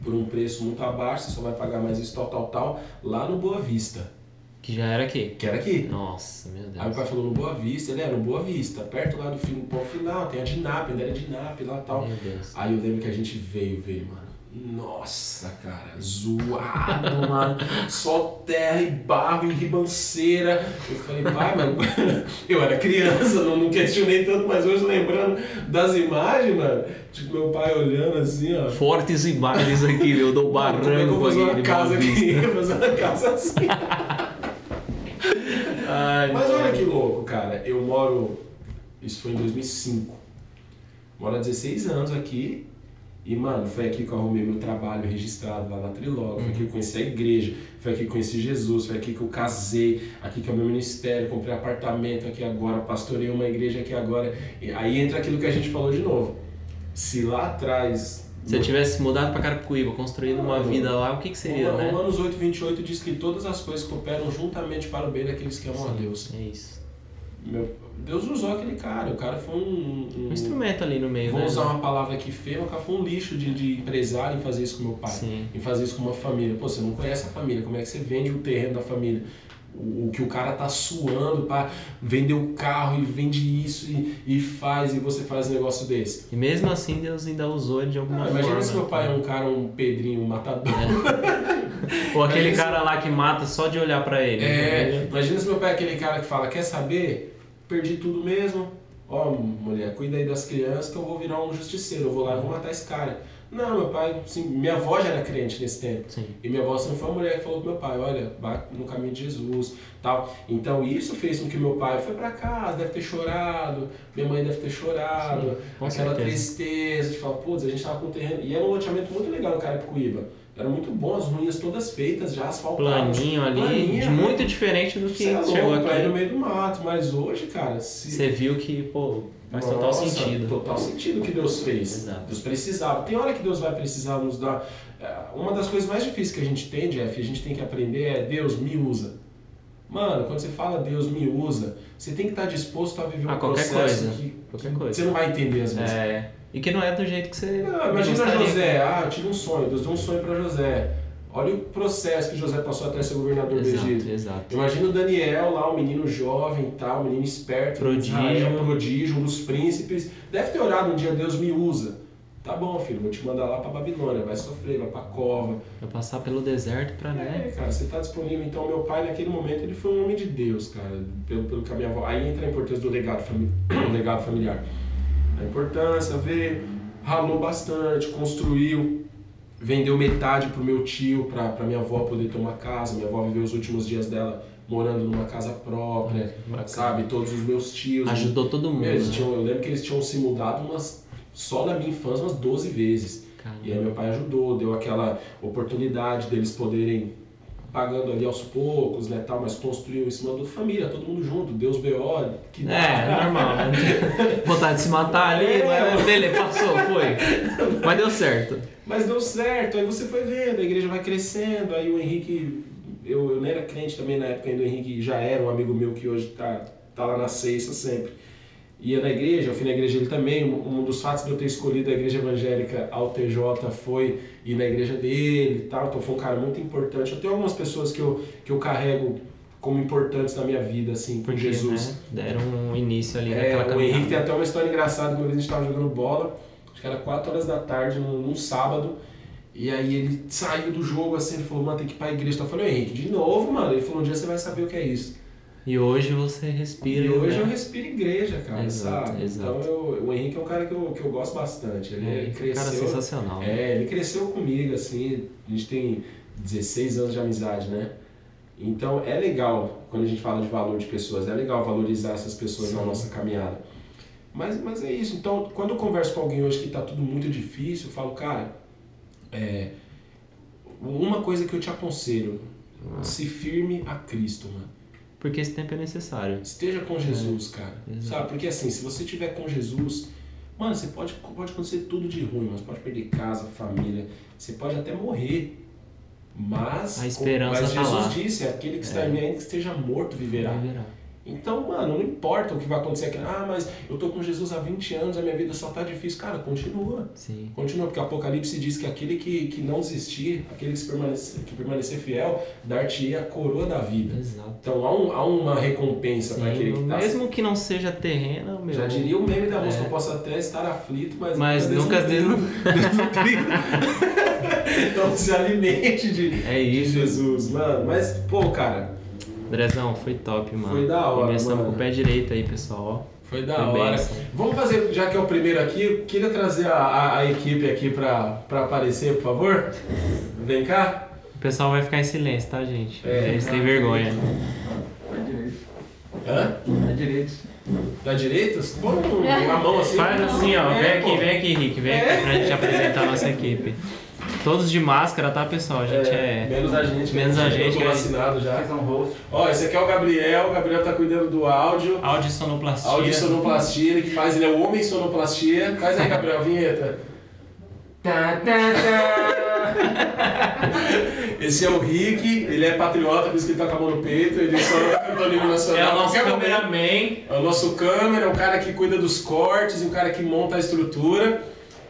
por um preço muito abaixo, você só vai pagar mais isso, tal, tal, tal, lá no Boa Vista, Que já era aqui. que era aqui. Nossa, meu Aí o Deus. pai falou no Boa Vista, ele é no Boa Vista, perto lá do fim, ponto final, tem a Dinap, ainda era Dinap lá e tal. Meu Deus. Aí eu lembro que a gente veio, veio, mano. Nossa, cara, zoado, mano. Só terra e barro e ribanceira. Eu falei, pai, mano, eu era criança, não, não questionei tanto, mas hoje lembrando das imagens, mano, tipo, meu pai olhando assim, ó. Fortes imagens aqui, meu, do Mano, como é que eu barranco vou fazer uma casa aqui? fazer uma casa assim. Ai, Mas olha que louco, cara. Eu moro. Isso foi em 2005. Moro há 16 anos aqui. E, mano, foi aqui que eu arrumei meu trabalho registrado lá na Trilógica. Foi aqui que eu conheci a igreja. Foi aqui que eu conheci Jesus. Foi aqui que eu casei. Aqui que é o meu ministério. Comprei apartamento aqui agora. Pastorei uma igreja aqui agora. E aí entra aquilo que a gente falou de novo. Se lá atrás. Se eu tivesse mudado pra Carapicuíba, construído uma Mano, vida lá, o que que seria, né? Romanos 8, 28 diz que todas as coisas cooperam juntamente para o bem daqueles que amam a Deus. É isso. Meu, Deus usou aquele cara, o cara foi um. Um instrumento ali no meio, Vou né? usar uma palavra aqui feia, o cara foi um lixo de, de empresário em fazer isso com meu pai. Sim. Em fazer isso com uma família. Pô, você não conhece a família, como é que você vende o terreno da família? O, que o cara tá suando para vender o carro e vende isso e, e faz, e você faz um negócio desse. E mesmo assim, Deus ainda usou de alguma Ah, forma. imagina se meu pai é um cara, um Pedrinho, um matador. Ou aquele Imagina se- cara lá que mata só de olhar pra ele. É, né? imagina se meu pai é aquele cara que fala, quer saber? Perdi tudo mesmo. Ó, mulher, cuida aí das crianças que eu vou virar um justiceiro, eu vou lá e vou matar esse cara. Não, meu pai, assim, minha avó já era crente nesse tempo. Sim. E minha avó sempre foi uma mulher que falou pro meu pai, olha, vai no caminho de Jesus, tal. Então isso fez com que meu pai foi pra casa, deve ter chorado, minha mãe deve ter chorado, Sim, aquela certeza. tristeza de falar, putz, a gente tava com um terreno. E era um loteamento muito legal no Carapicuíba. Era muito bom, as ruínas todas feitas, já asfaltadas. Planinho ali, né? muito diferente do que é chegou louco, aí no aqui. meio do mato, mas hoje, cara, se... Você viu que, pô, Faz total Nossa, sentido. Total sentido que Deus fez. Exato. Deus precisava. Tem hora que Deus vai precisar nos dar. é, Uma das coisas mais difíceis que a gente tem, Jeff, a gente tem que aprender é Deus me usa. Mano, quando você fala Deus me usa, você tem que estar disposto a viver um qualquer processo coisa. que, Qualquer que coisa. você não vai entender às vezes. É. E que não é do jeito que você. Ah, imagina. José, ah, eu tive um sonho, Deus deu um sonho para José. Olha o processo que José passou até ser governador do Egito. Exato, exato. Imagina o Daniel lá, um menino jovem e tal, um menino esperto, Prodígio. Israel, prodígio, um dos príncipes. Deve ter orado um dia, Deus me usa. Tá bom, filho, vou te mandar lá pra Babilônia, vai sofrer, vai pra cova. Vai passar pelo deserto pra, né? É, cara, você tá disponível. Então, meu pai, naquele momento, ele foi um homem de Deus, cara, pelo, pelo que a minha avó. Aí entra a importância do legado, fami... do legado familiar. A importância, veio, ralou bastante, construiu, vendeu metade pro meu tio, pra, pra minha avó poder ter uma casa. Minha avó viveu os últimos dias dela morando numa casa própria, Bacana. sabe? Todos os meus tios. Ajudou todo mundo. Eles né? tinham, eu lembro que eles tinham se mudado umas, só na minha infância umas 12 vezes. Caramba. E aí meu pai ajudou, deu aquela oportunidade deles poderem pagando ali aos poucos, né, tal, mas construiu em cima da família, todo mundo junto, Deus B.O., que. É, normal, né? Vontade de se matar ali, É. mas dele passou, foi. Mas deu certo. Mas deu certo, aí você foi vendo, a igreja vai crescendo, aí o Henrique, eu, eu nem era crente também na época ainda, o Henrique já era um amigo meu que hoje tá, tá lá na Seiça sempre. Ia na igreja, eu fui na igreja dele também, um um dos fatos de eu ter escolhido a igreja evangélica ao TJ foi ir na igreja dele e tal, então foi um cara muito importante. Eu tenho algumas pessoas que eu, que eu carrego como importantes na minha vida, assim, por Porque, Jesus. né, deram um início ali É, naquela o caminhada. Henrique tem até uma história engraçada, uma vez a gente estava jogando bola, acho que era 4 horas da tarde, num, num sábado, e aí ele saiu do jogo assim, ele falou, mano, tem que ir pra igreja. Eu falei, Henrique, de novo, mano. Ele falou, um dia você vai saber o que é isso. E hoje você respira. e hoje né? eu respiro igreja, cara, Exato, sabe? exato. Então eu- o Henrique é um cara que eu, que eu gosto bastante. Ele, É, ele um cara cresceu. sensacional. É, ele cresceu comigo, assim, a gente tem 16 anos de amizade, né? Então é legal, quando a gente fala de valor de pessoas, é legal valorizar essas pessoas na Sim. nossa caminhada. Mas, mas é isso, então quando eu converso com alguém hoje que tá tudo muito difícil, eu falo, cara, é, uma coisa que eu te aconselho, se firme a Cristo, mano. Porque esse tempo é necessário. Esteja com Jesus, cara. exato. Sabe? Porque assim, se você estiver com Jesus, mano, você pode, pode acontecer tudo de ruim, mas pode perder casa, família, você pode até morrer. Mas, A esperança mas tá Jesus lá. disse, aquele que está É. em mim, ainda que esteja morto, viverá. Vai virar. Então, mano, não importa o que vai acontecer aqui. Ah, mas eu tô com Jesus há 20 anos, a minha vida só tá difícil. Cara, continua. Sim. Continua, porque Apocalipse diz que aquele que, que não desistir, aquele que, permanecer, que permanecer fiel, dar-te a coroa da vida. Exato. Então há, um- há uma recompensa para aquele que tá mesmo que não seja terreno, meu. já diria o meme da música, É. eu posso até estar aflito, mas, Mas nunca não Então se alimente de, É de isso. Jesus, mano. Mas, pô, cara, Andrezão, foi top, mano. Foi da hora, Começamos mano. com o pé direito aí, pessoal. foi da Foi hora. Vamos fazer, já que é o primeiro aqui, eu queria trazer a, a, a equipe aqui pra, pra aparecer, por favor. Vem cá. O pessoal vai ficar em silêncio, tá, gente? É. Eles têm vergonha. À direita. Hã? À direita. Da direita? Põe a mão assim. Faz assim, ó. É, Vem aqui, pô. vem aqui, Rick. Vem É. aqui pra gente apresentar a nossa equipe. Todos de máscara, tá, pessoal? A gente é. Menos a gente. Menos a gente, Eu tô que- vacinado já. São host. Ó, esse aqui é o Gabriel. O Gabriel tá cuidando do áudio. Áudio sonoplastia. Áudio sonoplastia, ele que faz, ele é o homem sonoplastia. Faz aí, Gabriel, a vinheta. Tá, tá, tá. Esse é o Rick, ele é patriota, por isso que ele tá com a mão no peito, ele só cantou o nível É nacional. o nosso cameraman. É o nosso câmera, é o cara que cuida dos cortes, o cara que monta a estrutura.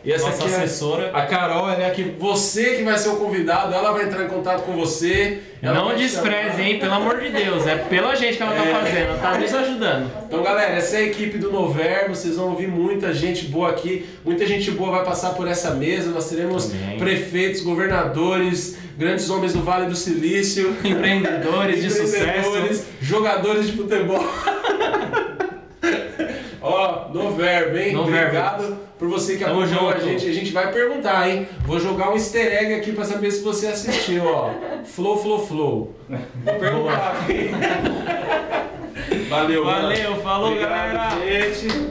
E essa Nossa aqui é assessora. a Carol, ela é que você que vai ser o convidado, ela vai entrar em contato com você. ela Não despreze, chamar. hein? Pelo amor de Deus. É pela gente que ela tá É. fazendo. Tá nos ajudando. Então, galera, essa é a equipe do Noverbo. Vocês vão ouvir muita gente boa aqui. Muita gente boa vai passar por essa mesa. Nós teremos Amém. prefeitos, governadores, grandes homens do Vale do Silício, Empreendedores de empreendedores, sucesso. jogadores de futebol. Ó, Noverbo, hein? Noverbo. Obrigado por você que Tamo acompanhou a gente. A gente vai perguntar, hein? Vou jogar um easter egg aqui pra saber se você assistiu, ó. Flow, flow, flow. Vou perguntar. Valeu, mano. Valeu, falou, Obrigado, galera. gente.